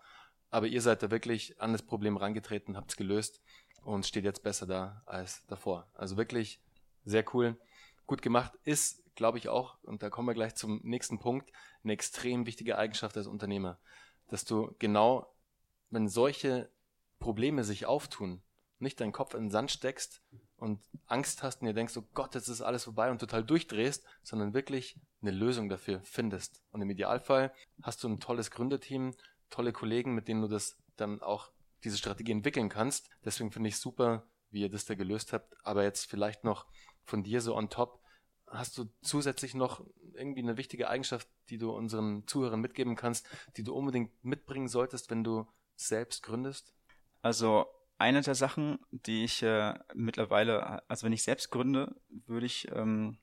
Aber ihr seid da wirklich an das Problem rangetreten, habt es gelöst und steht jetzt besser da als davor. Also wirklich sehr cool. Gut gemacht ist, glaube ich auch, und da kommen wir gleich zum nächsten Punkt, eine extrem wichtige Eigenschaft als Unternehmer. Dass du genau wenn solche Probleme sich auftun, nicht deinen Kopf in den Sand steckst und Angst hast und dir denkst, oh Gott, jetzt ist alles vorbei und total durchdrehst, sondern wirklich eine Lösung dafür findest. Und im Idealfall hast du ein tolles Gründerteam, tolle Kollegen, mit denen du das dann auch diese Strategie entwickeln kannst. Deswegen finde ich super, wie ihr das da gelöst habt. Aber jetzt vielleicht noch von dir so on top. Hast du zusätzlich noch irgendwie eine wichtige Eigenschaft, die du unseren Zuhörern mitgeben kannst, die du unbedingt mitbringen solltest, wenn du selbst gründest? Also eine der Sachen, die ich äh, mittlerweile, also wenn ich selbst gründe, würde ich, ähm,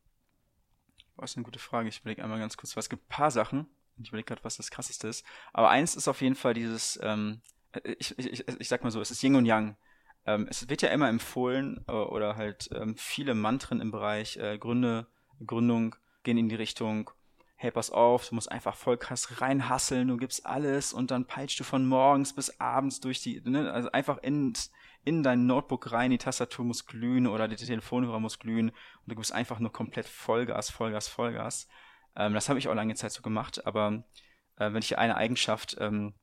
was ist eine gute Frage, ich überlege einmal ganz kurz, was gibt ein paar Sachen, ich überlege gerade, was das krasseste ist, aber eins ist auf jeden Fall dieses, ähm, ich, ich, ich, ich sag mal so, es ist Yin und Yang. Ähm, es wird ja immer empfohlen, äh, oder halt ähm, viele Mantren im Bereich äh, Gründe, Gründung gehen in die Richtung, hey, pass auf, du musst einfach voll krass reinhasseln, du gibst alles und dann peitschst du von morgens bis abends durch die, ne, also einfach in, in dein Notebook rein, die Tastatur muss glühen oder der Telefonhörer muss glühen und du gibst einfach nur komplett Vollgas, Vollgas, Vollgas. Ähm, das habe ich auch lange Zeit so gemacht, aber äh, wenn ich eine Eigenschaft ähm,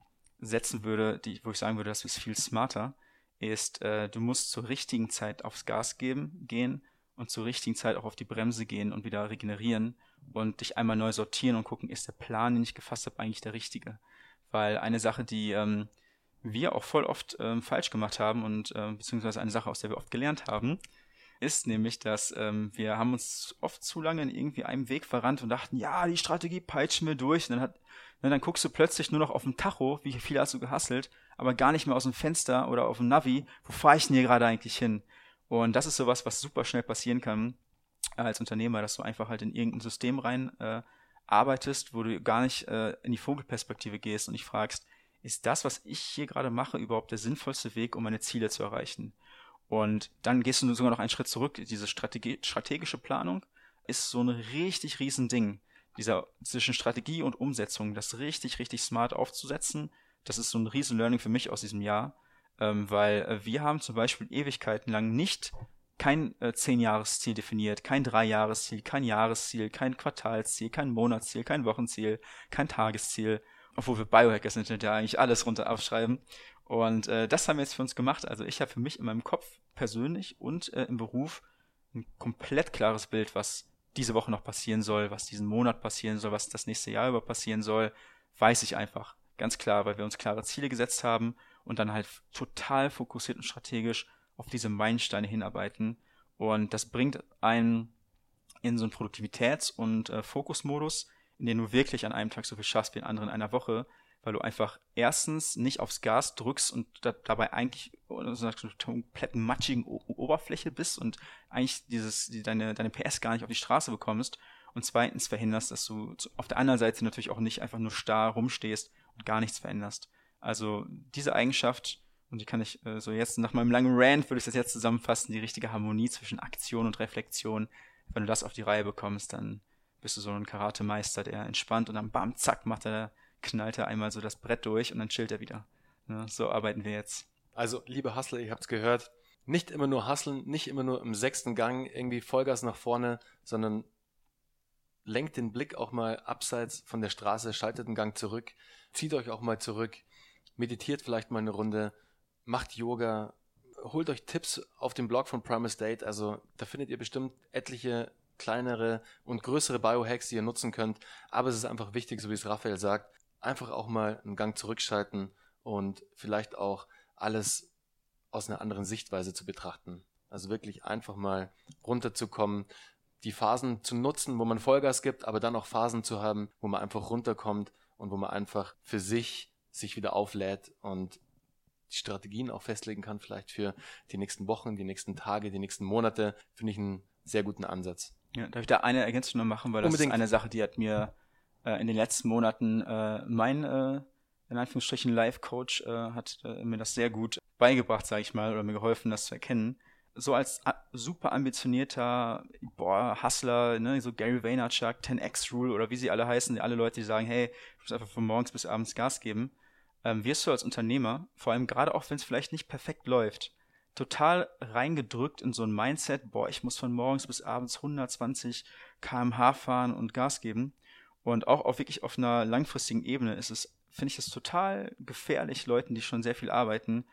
setzen würde, die, wo ich sagen würde, das ist viel smarter, ist, äh, du musst zur richtigen Zeit aufs Gas geben, gehen und zur richtigen Zeit auch auf die Bremse gehen und wieder regenerieren und dich einmal neu sortieren und gucken, ist der Plan, den ich gefasst habe, eigentlich der richtige? Weil eine Sache, die ähm, wir auch voll oft ähm, falsch gemacht haben und äh, beziehungsweise eine Sache, aus der wir oft gelernt haben, ist nämlich, dass ähm, wir haben uns oft zu lange in irgendwie einem Weg verrannt und dachten, ja, die Strategie peitschen wir durch. Und dann hat, ne, dann guckst du plötzlich nur noch auf dem Tacho, wie viel hast du gehasselt, aber gar nicht mehr aus dem Fenster oder auf dem Navi, wo fahre ich denn hier gerade eigentlich hin? Und das ist sowas, was super schnell passieren kann, als Unternehmer, dass du einfach halt in irgendein System rein äh, arbeitest, wo du gar nicht äh, in die Vogelperspektive gehst und dich fragst, ist das, was ich hier gerade mache, überhaupt der sinnvollste Weg, um meine Ziele zu erreichen? Und dann gehst du sogar noch einen Schritt zurück. Diese Strategie, strategische Planung ist so ein richtig riesen Ding. Dieser zwischen Strategie und Umsetzung, das richtig, richtig smart aufzusetzen, das ist so ein riesen Learning für mich aus diesem Jahr, ähm, weil äh, wir haben zum Beispiel Ewigkeiten lang nicht kein äh, Zehn-Jahres-Ziel definiert, kein Drei-Jahres-Ziel, kein Jahresziel, kein Quartalsziel, kein Monatsziel, kein Wochenziel, kein Tagesziel, obwohl wir Biohackers sind und ja eigentlich alles runter aufschreiben. Und äh, das haben wir jetzt für uns gemacht. Also ich habe für mich in meinem Kopf persönlich und äh, im Beruf ein komplett klares Bild, was diese Woche noch passieren soll, was diesen Monat passieren soll, was das nächste Jahr über passieren soll, weiß ich einfach. Ganz klar, weil wir uns klare Ziele gesetzt haben und dann halt total fokussiert und strategisch auf diese Meilensteine hinarbeiten. Und das bringt einen in so einen Produktivitäts- und äh, Fokusmodus, in dem du wirklich an einem Tag so viel schaffst wie in anderen in einer Woche, weil du einfach erstens nicht aufs Gas drückst und da, dabei eigentlich so einer kompletten matschigen o Oberfläche bist und eigentlich dieses, die, deine, deine PS gar nicht auf die Straße bekommst und zweitens verhinderst, dass du auf der anderen Seite natürlich auch nicht einfach nur starr rumstehst und gar nichts veränderst. Also diese Eigenschaft und die kann ich äh, so jetzt nach meinem langen Rant würde ich das jetzt zusammenfassen, die richtige Harmonie zwischen Aktion und Reflexion. Wenn du das auf die Reihe bekommst, dann bist du so ein Karate-Meister, der entspannt und dann bam, zack, macht er, knallt er einmal so das Brett durch und dann chillt er wieder. Ja, so arbeiten wir jetzt. Also, liebe Hustler, ihr habt's gehört, nicht immer nur hustlen, nicht immer nur im sechsten Gang irgendwie Vollgas nach vorne, sondern lenkt den Blick auch mal abseits von der Straße, schaltet einen Gang zurück, zieht euch auch mal zurück, meditiert vielleicht mal eine Runde, macht Yoga, holt euch Tipps auf dem Blog von Primal State. Also da findet ihr bestimmt etliche kleinere und größere Biohacks, die ihr nutzen könnt. Aber es ist einfach wichtig, so wie es Raphael sagt, einfach auch mal einen Gang zurückschalten und vielleicht auch alles aus einer anderen Sichtweise zu betrachten. Also wirklich einfach mal runterzukommen, die Phasen zu nutzen, wo man Vollgas gibt, aber dann auch Phasen zu haben, wo man einfach runterkommt und wo man einfach für sich sich wieder auflädt und die Strategien auch festlegen kann, vielleicht für die nächsten Wochen, die nächsten Tage, die nächsten Monate, finde ich einen sehr guten Ansatz. Ja, darf ich da eine Ergänzung noch machen, weil das Unbedingt. ist eine Sache, die hat mir äh, in den letzten Monaten äh, mein äh, in Anführungsstrichen Life-Coach äh, hat äh, mir das sehr gut beigebracht, sage ich mal, oder mir geholfen, das zu erkennen. So als super ambitionierter boah, Hustler, ne, so Gary Vaynerchuk, 10x Rule oder wie sie alle heißen, alle Leute, die sagen, hey, ich muss einfach von morgens bis abends Gas geben ähm, wirst du als Unternehmer, vor allem gerade auch wenn es vielleicht nicht perfekt läuft, total reingedrückt in so ein Mindset, boah, ich muss von morgens bis abends 120 kmh fahren und Gas geben. Und auch auf wirklich auf einer langfristigen Ebene ist es, finde ich es total gefährlich, Leuten, die schon sehr viel arbeiten,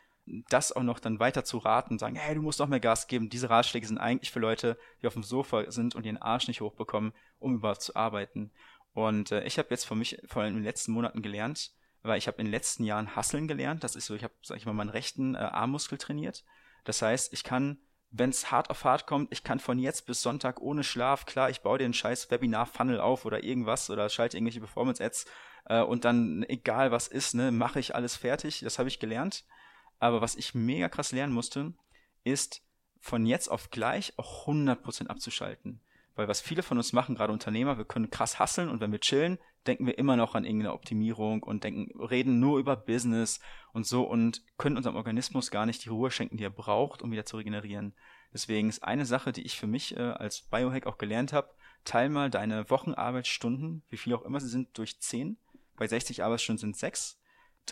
das auch noch dann weiter zu raten sagen, hey, du musst noch mehr Gas geben. Diese Ratschläge sind eigentlich für Leute, die auf dem Sofa sind und ihren Arsch nicht hochbekommen, um überhaupt zu arbeiten. Und äh, ich habe jetzt für mich vor allem in den letzten Monaten gelernt, weil ich habe in den letzten Jahren Hasseln gelernt. Das ist so, ich habe, sag ich mal, meinen rechten äh, Armmuskel trainiert. Das heißt, ich kann, wenn es hart auf hart kommt, ich kann von jetzt bis Sonntag ohne Schlaf, klar, ich baue einen scheiß Webinar-Funnel auf oder irgendwas oder schalte irgendwelche Performance-Ads äh, und dann, egal was ist, ne, mache ich alles fertig. Das habe ich gelernt. Aber was ich mega krass lernen musste, ist von jetzt auf gleich auch 100% abzuschalten. Weil was viele von uns machen, gerade Unternehmer, wir können krass hasseln und wenn wir chillen, denken wir immer noch an irgendeine Optimierung und denken, reden nur über Business und so und können unserem Organismus gar nicht die Ruhe schenken, die er braucht, um wieder zu regenerieren. Deswegen ist eine Sache, die ich für mich äh, als Biohack auch gelernt habe, teil mal deine Wochenarbeitsstunden, wie viel auch immer sie sind, durch 10. Bei 60 Arbeitsstunden sind 6.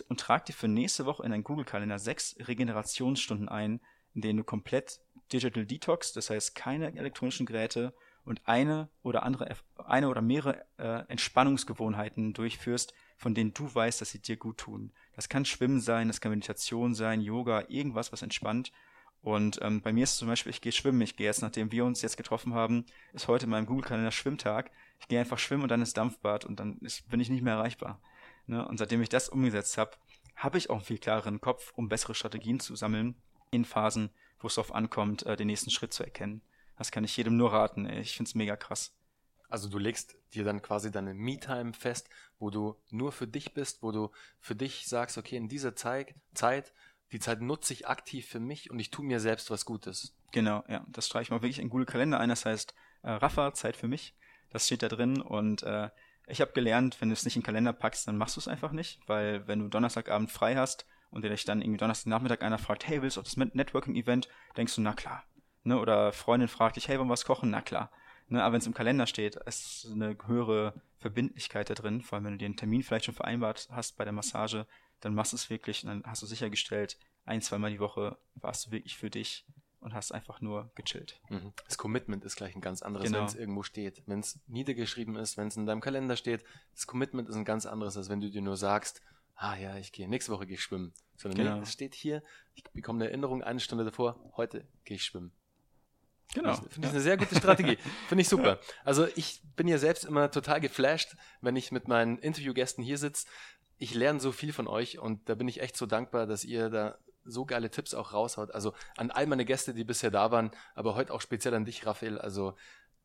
Und trag dir für nächste Woche in deinen Google-Kalender 6 Regenerationsstunden ein, in denen du komplett Digital Detox, das heißt keine elektronischen Geräte und eine oder andere, eine oder mehrere äh, Entspannungsgewohnheiten durchführst, von denen du weißt, dass sie dir gut tun. Das kann Schwimmen sein, das kann Meditation sein, Yoga, irgendwas, was entspannt. Und ähm, bei mir ist zum Beispiel, ich gehe schwimmen. Ich gehe jetzt, nachdem wir uns jetzt getroffen haben, ist heute in meinem Google-Kalender Schwimmtag. Ich gehe einfach schwimmen und dann ist Dampfbad und dann ist, bin ich nicht mehr erreichbar. Ne? Und seitdem ich das umgesetzt habe, habe ich auch einen viel klareren Kopf, um bessere Strategien zu sammeln in Phasen, wo es darauf ankommt, äh, den nächsten Schritt zu erkennen. Das kann ich jedem nur raten. Ey. Ich finde es mega krass. Also du legst dir dann quasi deine Me-Time fest, wo du nur für dich bist, wo du für dich sagst, okay, in dieser Zeit, Zeit die Zeit nutze ich aktiv für mich und ich tue mir selbst was Gutes. Genau, ja. Das streiche ich mal wirklich in Google Kalender ein. Das heißt, äh, Rafa, Zeit für mich. Das steht da drin und äh, ich habe gelernt, wenn du es nicht in den Kalender packst, dann machst du es einfach nicht, weil wenn du Donnerstagabend frei hast und dir dich dann irgendwie Donnerstagnachmittag einer fragt, hey, willst du auf das Networking-Event? Denkst du, na klar. Ne? Oder Freundin fragt dich, hey, wollen wir was kochen? Na klar. Ne? Aber wenn es im Kalender steht, ist eine höhere Verbindlichkeit da drin, vor allem wenn du einen Termin vielleicht schon vereinbart hast bei der Massage, dann machst du es wirklich und dann hast du sichergestellt, ein, zweimal die Woche warst du wirklich für dich und hast einfach nur gechillt. Mhm. Das Commitment ist gleich ein ganz anderes, genau. wenn es irgendwo steht. Wenn es niedergeschrieben ist, wenn es in deinem Kalender steht, das Commitment ist ein ganz anderes, als wenn du dir nur sagst, ah ja, ich gehe, nächste Woche gehe ich schwimmen. Sondern genau. nee, es steht hier, ich bekomme eine Erinnerung eine Stunde davor, heute gehe ich schwimmen. Genau. Finde ich, find ich eine sehr gute Strategie. Finde ich super. Also ich bin ja selbst immer total geflasht, wenn ich mit meinen Interviewgästen hier sitze, ich lerne so viel von euch und da bin ich echt so dankbar, dass ihr da so geile Tipps auch raushaut. Also an all meine Gäste, die bisher da waren, aber heute auch speziell an dich, Raphael. Also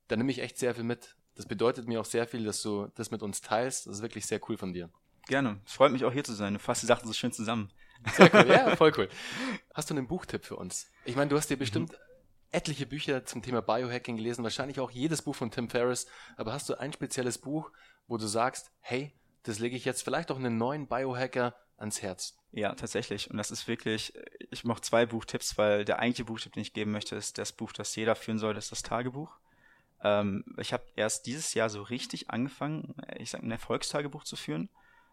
da nehme ich echt sehr viel mit. Das bedeutet mir auch sehr viel, dass du das mit uns teilst. Das ist wirklich sehr cool von dir. Gerne. Es freut mich auch hier zu sein. Du fasst die Sachen so schön zusammen. Sehr cool. Ja, voll cool. Hast du einen Buchtipp für uns? Ich meine, du hast dir bestimmt mhm. etliche Bücher zum Thema Biohacking gelesen, wahrscheinlich auch jedes Buch von Tim Ferriss. Aber hast du ein spezielles Buch, wo du sagst, hey, das lege ich jetzt vielleicht auch einen neuen Biohacker ans Herz. Ja, tatsächlich. Und das ist wirklich, ich mache zwei Buchtipps, weil der eigentliche Buchtipp, den ich geben möchte, ist das Buch, das jeder führen soll, das ist das Tagebuch. Ähm, ich habe erst dieses Jahr so richtig angefangen, ich sage, ein Erfolgstagebuch zu führen,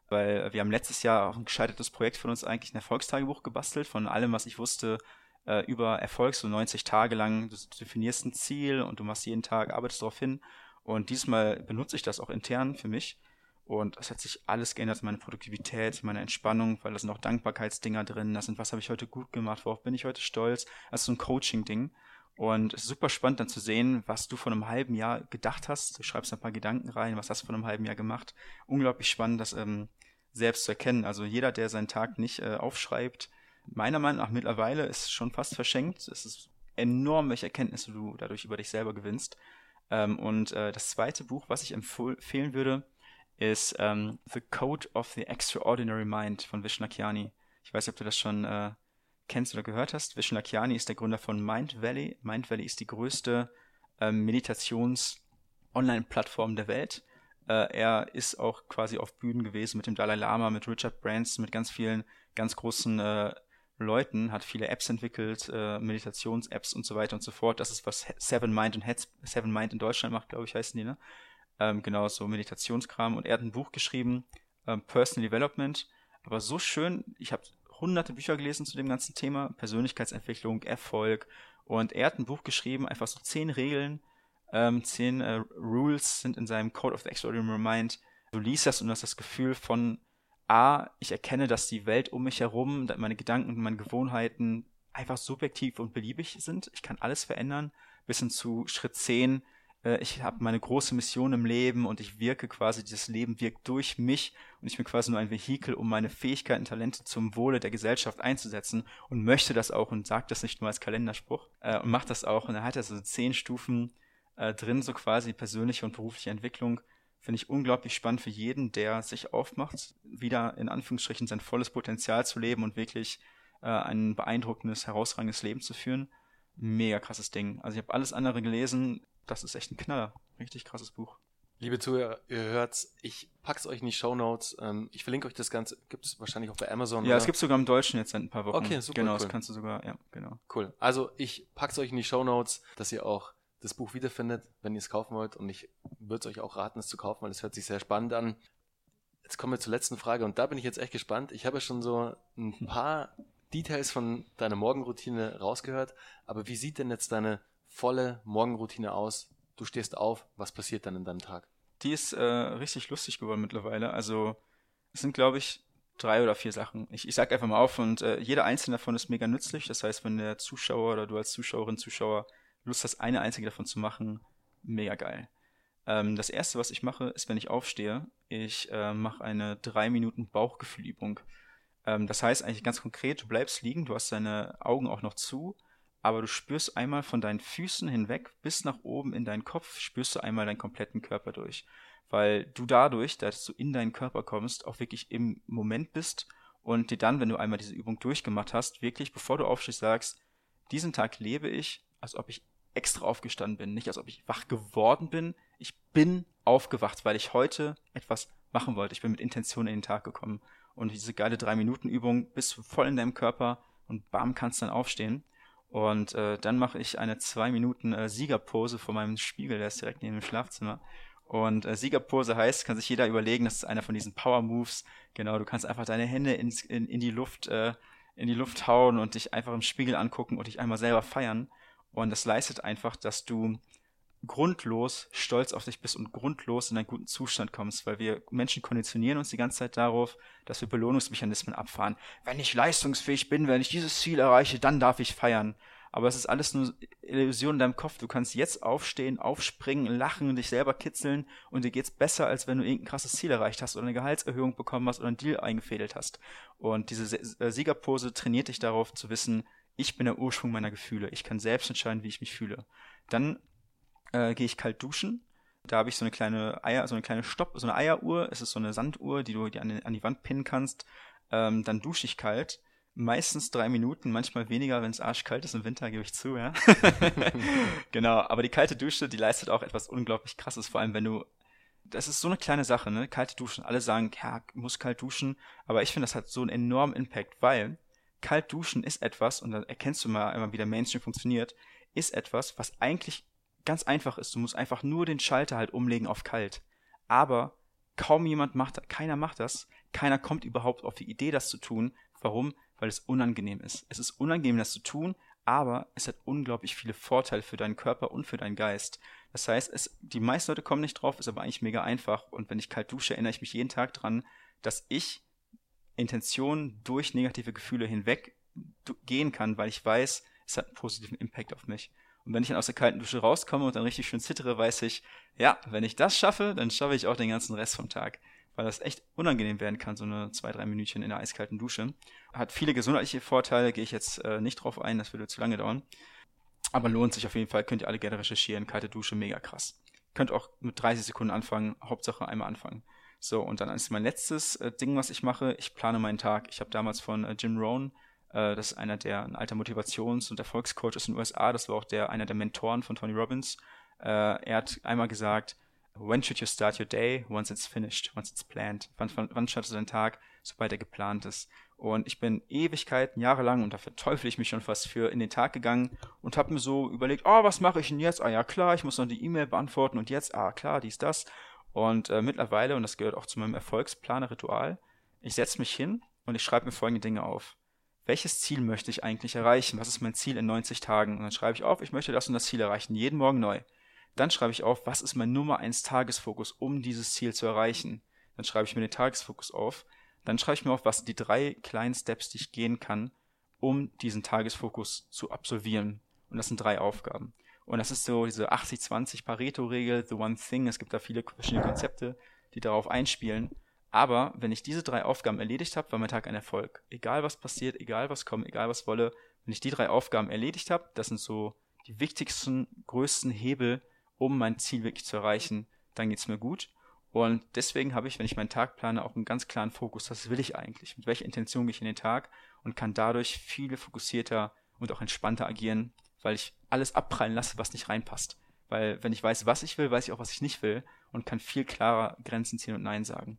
weil wir haben letztes Jahr auch ein gescheitertes Projekt von uns eigentlich ein Erfolgstagebuch gebastelt, von allem, was ich wusste äh, über Erfolg, so 90 Tage lang. Du definierst ein Ziel und du machst jeden Tag, arbeitest darauf hin. Und diesmal benutze ich das auch intern für mich und es hat sich alles geändert, meine Produktivität, meine Entspannung, weil da sind auch Dankbarkeitsdinger drin, da sind, was habe ich heute gut gemacht, worauf bin ich heute stolz. Also so ein Coaching-Ding. Und es ist super spannend dann zu sehen, was du vor einem halben Jahr gedacht hast. Du schreibst ein paar Gedanken rein, was hast du vor einem halben Jahr gemacht. Unglaublich spannend, das ähm, selbst zu erkennen. Also jeder, der seinen Tag nicht äh, aufschreibt, meiner Meinung nach mittlerweile ist schon fast verschenkt. Es ist enorm, welche Erkenntnisse du dadurch über dich selber gewinnst. Ähm, und äh, das zweite Buch, was ich empfehlen würde, ist ähm, The Code of the Extraordinary Mind von Vishnakhiani. Ich weiß nicht, ob du das schon äh, kennst oder gehört hast. Vishnakhiani ist der Gründer von Mind Valley. Mind Valley ist die größte ähm, Meditations-Online-Plattform der Welt. Äh, er ist auch quasi auf Bühnen gewesen mit dem Dalai Lama, mit Richard Branson, mit ganz vielen ganz großen äh, Leuten, hat viele Apps entwickelt, äh, Meditations-Apps und so weiter und so fort. Das ist, was Seven Mind und Seven Mind in Deutschland macht, glaube ich, heißen die, ne? Ähm, genau so Meditationskram. Und er hat ein Buch geschrieben, ähm, Personal Development, aber so schön. Ich habe hunderte Bücher gelesen zu dem ganzen Thema, Persönlichkeitsentwicklung, Erfolg. Und er hat ein Buch geschrieben, einfach so zehn Regeln, ähm, zehn äh, Rules sind in seinem Code of the Extraordinary Mind. Du liest das und hast das Gefühl von, A, ich erkenne, dass die Welt um mich herum, meine Gedanken und meine Gewohnheiten einfach subjektiv und beliebig sind. Ich kann alles verändern. Bis hin zu Schritt 10, äh, ich habe meine große Mission im Leben und ich wirke quasi, dieses Leben wirkt durch mich und ich bin quasi nur ein Vehikel, um meine Fähigkeiten, Talente zum Wohle der Gesellschaft einzusetzen und möchte das auch und sagt das nicht nur als Kalenderspruch äh, und macht das auch und er hat also so zehn Stufen äh, drin, so quasi persönliche und berufliche Entwicklung. Finde ich unglaublich spannend für jeden, der sich aufmacht, wieder in Anführungsstrichen sein volles Potenzial zu leben und wirklich äh, ein beeindruckendes, herausragendes Leben zu führen. Mega krasses Ding. Also ich habe alles andere gelesen. Das ist echt ein Knaller. Richtig krasses Buch. Liebe Zuhörer, ihr hört's, ich pack's euch in die Show Notes. Ähm, ich verlinke euch das Ganze, gibt's wahrscheinlich auch bei Amazon. Ja, oder? es gibt's sogar im Deutschen jetzt seit ein paar Wochen. Okay, super. Genau, cool. das kannst du sogar, ja, genau. Cool. Also ich pack's euch in die Show Notes, dass ihr auch das Buch wiederfindet, wenn ihr es kaufen wollt. Und ich würde es euch auch raten, es zu kaufen, weil es hört sich sehr spannend an. Jetzt kommen wir zur letzten Frage und da bin ich jetzt echt gespannt. Ich habe ja schon so ein paar Details von deiner Morgenroutine rausgehört, aber wie sieht denn jetzt deine volle Morgenroutine aus? Du stehst auf, was passiert dann in deinem Tag? Die ist äh, richtig lustig geworden mittlerweile. Also es sind, glaube ich, drei oder vier Sachen. Ich, ich sag einfach mal auf und äh, jeder einzelne davon ist mega nützlich. Das heißt, wenn der Zuschauer oder du als Zuschauerin, Zuschauer Lust hast, eine einzige davon zu machen, mega geil. Ähm, das erste, was ich mache, ist, wenn ich aufstehe, ich äh, mache eine drei Minuten Bauchgefühlübung. Ähm, das heißt eigentlich ganz konkret, du bleibst liegen, du hast deine Augen auch noch zu, aber du spürst einmal von deinen Füßen hinweg bis nach oben in deinen Kopf, spürst du einmal deinen kompletten Körper durch. Weil du dadurch, dass du in deinen Körper kommst, auch wirklich im Moment bist und dir dann, wenn du einmal diese Übung durchgemacht hast, wirklich, bevor du aufstehst, sagst, diesen Tag lebe ich, als ob ich extra aufgestanden bin, nicht als ob ich wach geworden bin. Ich bin aufgewacht, weil ich heute etwas machen wollte. Ich bin mit Intention in den Tag gekommen. Und diese geile 3-Minuten-Übung bist du voll in deinem Körper und bam, kannst dann aufstehen. Und äh, dann mache ich eine 2 Minuten äh, Siegerpose vor meinem Spiegel, der ist direkt neben dem Schlafzimmer. Und äh, Siegerpose heißt, kann sich jeder überlegen, das ist einer von diesen Power Moves. Genau, du kannst einfach deine Hände ins, in, in die Luft, äh, in die Luft hauen und dich einfach im Spiegel angucken und dich einmal selber feiern. Und das leistet einfach, dass du grundlos stolz auf dich bist und grundlos in einen guten Zustand kommst, weil wir Menschen konditionieren uns die ganze Zeit darauf, dass wir Belohnungsmechanismen abfahren. Wenn ich leistungsfähig bin, wenn ich dieses Ziel erreiche, dann darf ich feiern. Aber es ist alles nur Illusion in deinem Kopf. Du kannst jetzt aufstehen, aufspringen, lachen, dich selber kitzeln und dir geht's besser, als wenn du irgendein krasses Ziel erreicht hast oder eine Gehaltserhöhung bekommen hast oder einen Deal eingefädelt hast. Und diese äh, Siegerpose trainiert dich darauf zu wissen, ich bin der Ursprung meiner Gefühle. Ich kann selbst entscheiden, wie ich mich fühle. Dann äh, gehe ich kalt duschen. Da habe ich so eine kleine Eier, so eine kleine Stopp, so eine Eieruhr. Es ist so eine Sanduhr, die du die an, an die Wand pinnen kannst. Ähm, dann dusche ich kalt. Meistens drei Minuten, manchmal weniger, wenn es arschkalt ist im Winter, gebe ich zu, ja. genau, aber die kalte Dusche, die leistet auch etwas unglaublich krasses, vor allem wenn du das ist so eine kleine Sache, ne? Kalte Duschen. Alle sagen, ja, muss kalt duschen. Aber ich finde, das hat so einen enormen Impact, weil kalt duschen ist etwas, und da erkennst du mal immer, wie der Mainstream funktioniert, ist etwas, was eigentlich ganz einfach ist. Du musst einfach nur den Schalter halt umlegen auf kalt. Aber kaum jemand macht keiner macht das, keiner kommt überhaupt auf die Idee, das zu tun. Warum? Weil es unangenehm ist. Es ist unangenehm, das zu tun, aber es hat unglaublich viele Vorteile für deinen Körper und für deinen Geist. Das heißt, es, die meisten Leute kommen nicht drauf, ist aber eigentlich mega einfach. Und wenn ich kalt dusche, erinnere ich mich jeden Tag dran, dass ich Intention durch negative Gefühle hinweg gehen kann, weil ich weiß, es hat einen positiven Impact auf mich. Und wenn ich dann aus der kalten Dusche rauskomme und dann richtig schön zittere, weiß ich, ja, wenn ich das schaffe, dann schaffe ich auch den ganzen Rest vom Tag. Weil das echt unangenehm werden kann, so eine zwei, drei Minütchen in der eiskalten Dusche. Hat viele gesundheitliche Vorteile, gehe ich jetzt äh, nicht drauf ein, das würde zu lange dauern. Aber lohnt sich auf jeden Fall, könnt ihr alle gerne recherchieren. Kalte Dusche, mega krass. Könnt auch mit 30 Sekunden anfangen, Hauptsache einmal anfangen. So, und dann ist mein letztes äh, Ding, was ich mache. Ich plane meinen Tag. Ich habe damals von äh, Jim Rohn, äh, das ist einer der, ein alter Motivations- und Erfolgscoaches in den USA, das war auch der, einer der Mentoren von Tony Robbins. Äh, er hat einmal gesagt, when should you start your day? Once it's finished, once it's planned. Wann, wann, wann startest du deinen Tag? Sobald er geplant ist. Und ich bin Ewigkeiten, jahrelang, und da verteufel ich mich schon fast für, in den Tag gegangen und habe mir so überlegt, oh, was mache ich denn jetzt? Ah ja, klar, ich muss noch die E-Mail beantworten und jetzt, ah, klar, dies, das. Und äh, mittlerweile, und das gehört auch zu meinem Erfolgsplaner-Ritual, ich setze mich hin und ich schreibe mir folgende Dinge auf. Welches Ziel möchte ich eigentlich erreichen? Was ist mein Ziel in 90 Tagen? Und dann schreibe ich auf, ich möchte das und das Ziel erreichen, jeden Morgen neu. Dann schreibe ich auf, was ist mein Nummer 1 Tagesfokus, um dieses Ziel zu erreichen. Dann schreibe ich mir den Tagesfokus auf. Dann schreibe ich mir auf, was sind die drei kleinen Steps, die ich gehen kann, um diesen Tagesfokus zu absolvieren. Und das sind drei Aufgaben. Und das ist so diese 80-20 Pareto-Regel, The One Thing. Es gibt da viele verschiedene Konzepte, die darauf einspielen. Aber wenn ich diese drei Aufgaben erledigt habe, war mein Tag ein Erfolg. Egal was passiert, egal was kommt, egal was wolle, wenn ich die drei Aufgaben erledigt habe, das sind so die wichtigsten, größten Hebel, um mein Ziel wirklich zu erreichen, dann geht's mir gut. Und deswegen habe ich, wenn ich meinen Tag plane, auch einen ganz klaren Fokus. Was will ich eigentlich? Mit welcher Intention gehe ich in den Tag? Und kann dadurch viel fokussierter und auch entspannter agieren, weil ich alles abprallen lasse, was nicht reinpasst. Weil wenn ich weiß, was ich will, weiß ich auch, was ich nicht will und kann viel klarer Grenzen ziehen und Nein sagen.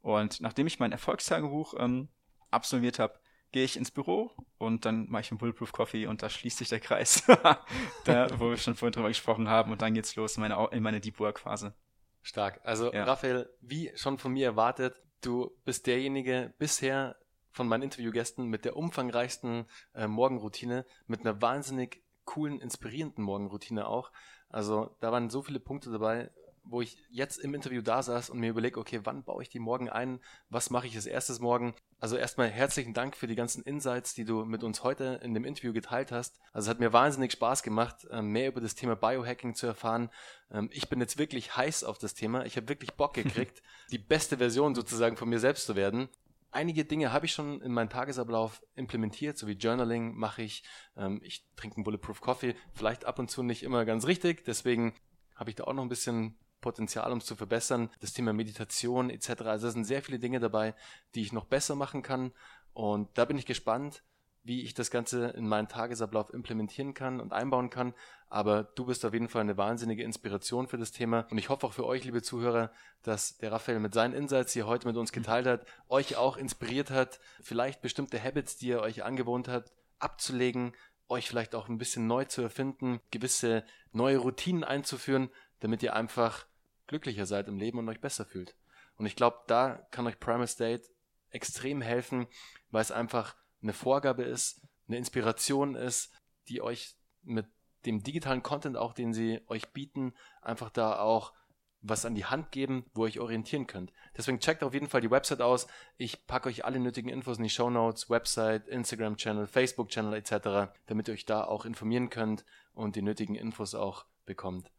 Und nachdem ich mein Erfolgstagebuch ähm, absolviert habe, gehe ich ins Büro und dann mache ich einen Bulletproof Coffee und da schließt sich der Kreis, da, wo wir schon vorhin drüber gesprochen haben und dann geht's los in meine, in meine Deep Work Phase. Stark. Also ja. Raphael, wie schon von mir erwartet, du bist derjenige bisher von meinen Interviewgästen mit der umfangreichsten äh, Morgenroutine, mit einer wahnsinnig coolen, inspirierenden Morgenroutine auch. Also da waren so viele Punkte dabei, wo ich jetzt im Interview da saß und mir überlege, okay, wann baue ich die morgen ein? Was mache ich als erstes morgen? Also erstmal herzlichen Dank für die ganzen Insights, die du mit uns heute in dem Interview geteilt hast. Also es hat mir wahnsinnig Spaß gemacht, ähm, mehr über das Thema Biohacking zu erfahren. Ähm, ich bin jetzt wirklich heiß auf das Thema. Ich habe wirklich Bock gekriegt, die beste Version sozusagen von mir selbst zu werden. Einige Dinge habe ich schon in meinen Tagesablauf implementiert, so wie Journaling mache ich. Ähm, ich trinke einen Bulletproof Coffee, vielleicht ab und zu nicht immer ganz richtig. Deswegen habe ich da auch noch ein bisschen Potenzial, um es zu verbessern. Das Thema Meditation etc. Also es sind sehr viele Dinge dabei, die ich noch besser machen kann. Und da bin ich gespannt, wie ich das Ganze in meinen Tagesablauf implementieren kann und einbauen kann. Aber du bist auf jeden Fall eine wahnsinnige Inspiration für das Thema. Und ich hoffe auch für euch, liebe Zuhörer, dass der Raphael mit seinen Insights, die er heute mit uns geteilt hat, euch auch inspiriert hat, vielleicht bestimmte Habits, die er euch angewohnt hat, abzulegen, euch vielleicht auch ein bisschen neu zu erfinden, gewisse neue Routinen einzuführen, damit ihr einfach glücklicher seid im Leben und euch besser fühlt. Und ich glaube, da kann euch Primal State extrem helfen, weil es einfach eine Vorgabe ist, eine Inspiration ist, die euch mit dem digitalen Content auch, den sie euch bieten, einfach da auch was an die Hand geben, wo ihr euch orientieren könnt. Deswegen checkt auf jeden Fall die Website aus. Ich packe euch alle nötigen Infos in die Show Notes, Website, Instagram-Channel, Facebook-Channel etc., damit ihr euch da auch informieren könnt und die nötigen Infos auch bekommt.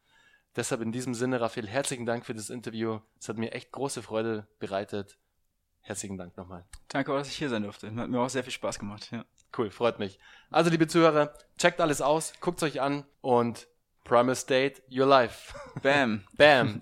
Deshalb in diesem Sinne, Raphael, herzlichen Dank für das Interview. Es hat mir echt große Freude bereitet. Herzlichen Dank nochmal. Danke, dass ich hier sein durfte. Hat mir auch sehr viel Spaß gemacht. Ja. Cool, freut mich. Also, liebe Zuhörer, checkt alles aus, guckt es euch an und Primal State Your Life. Bam. Bam.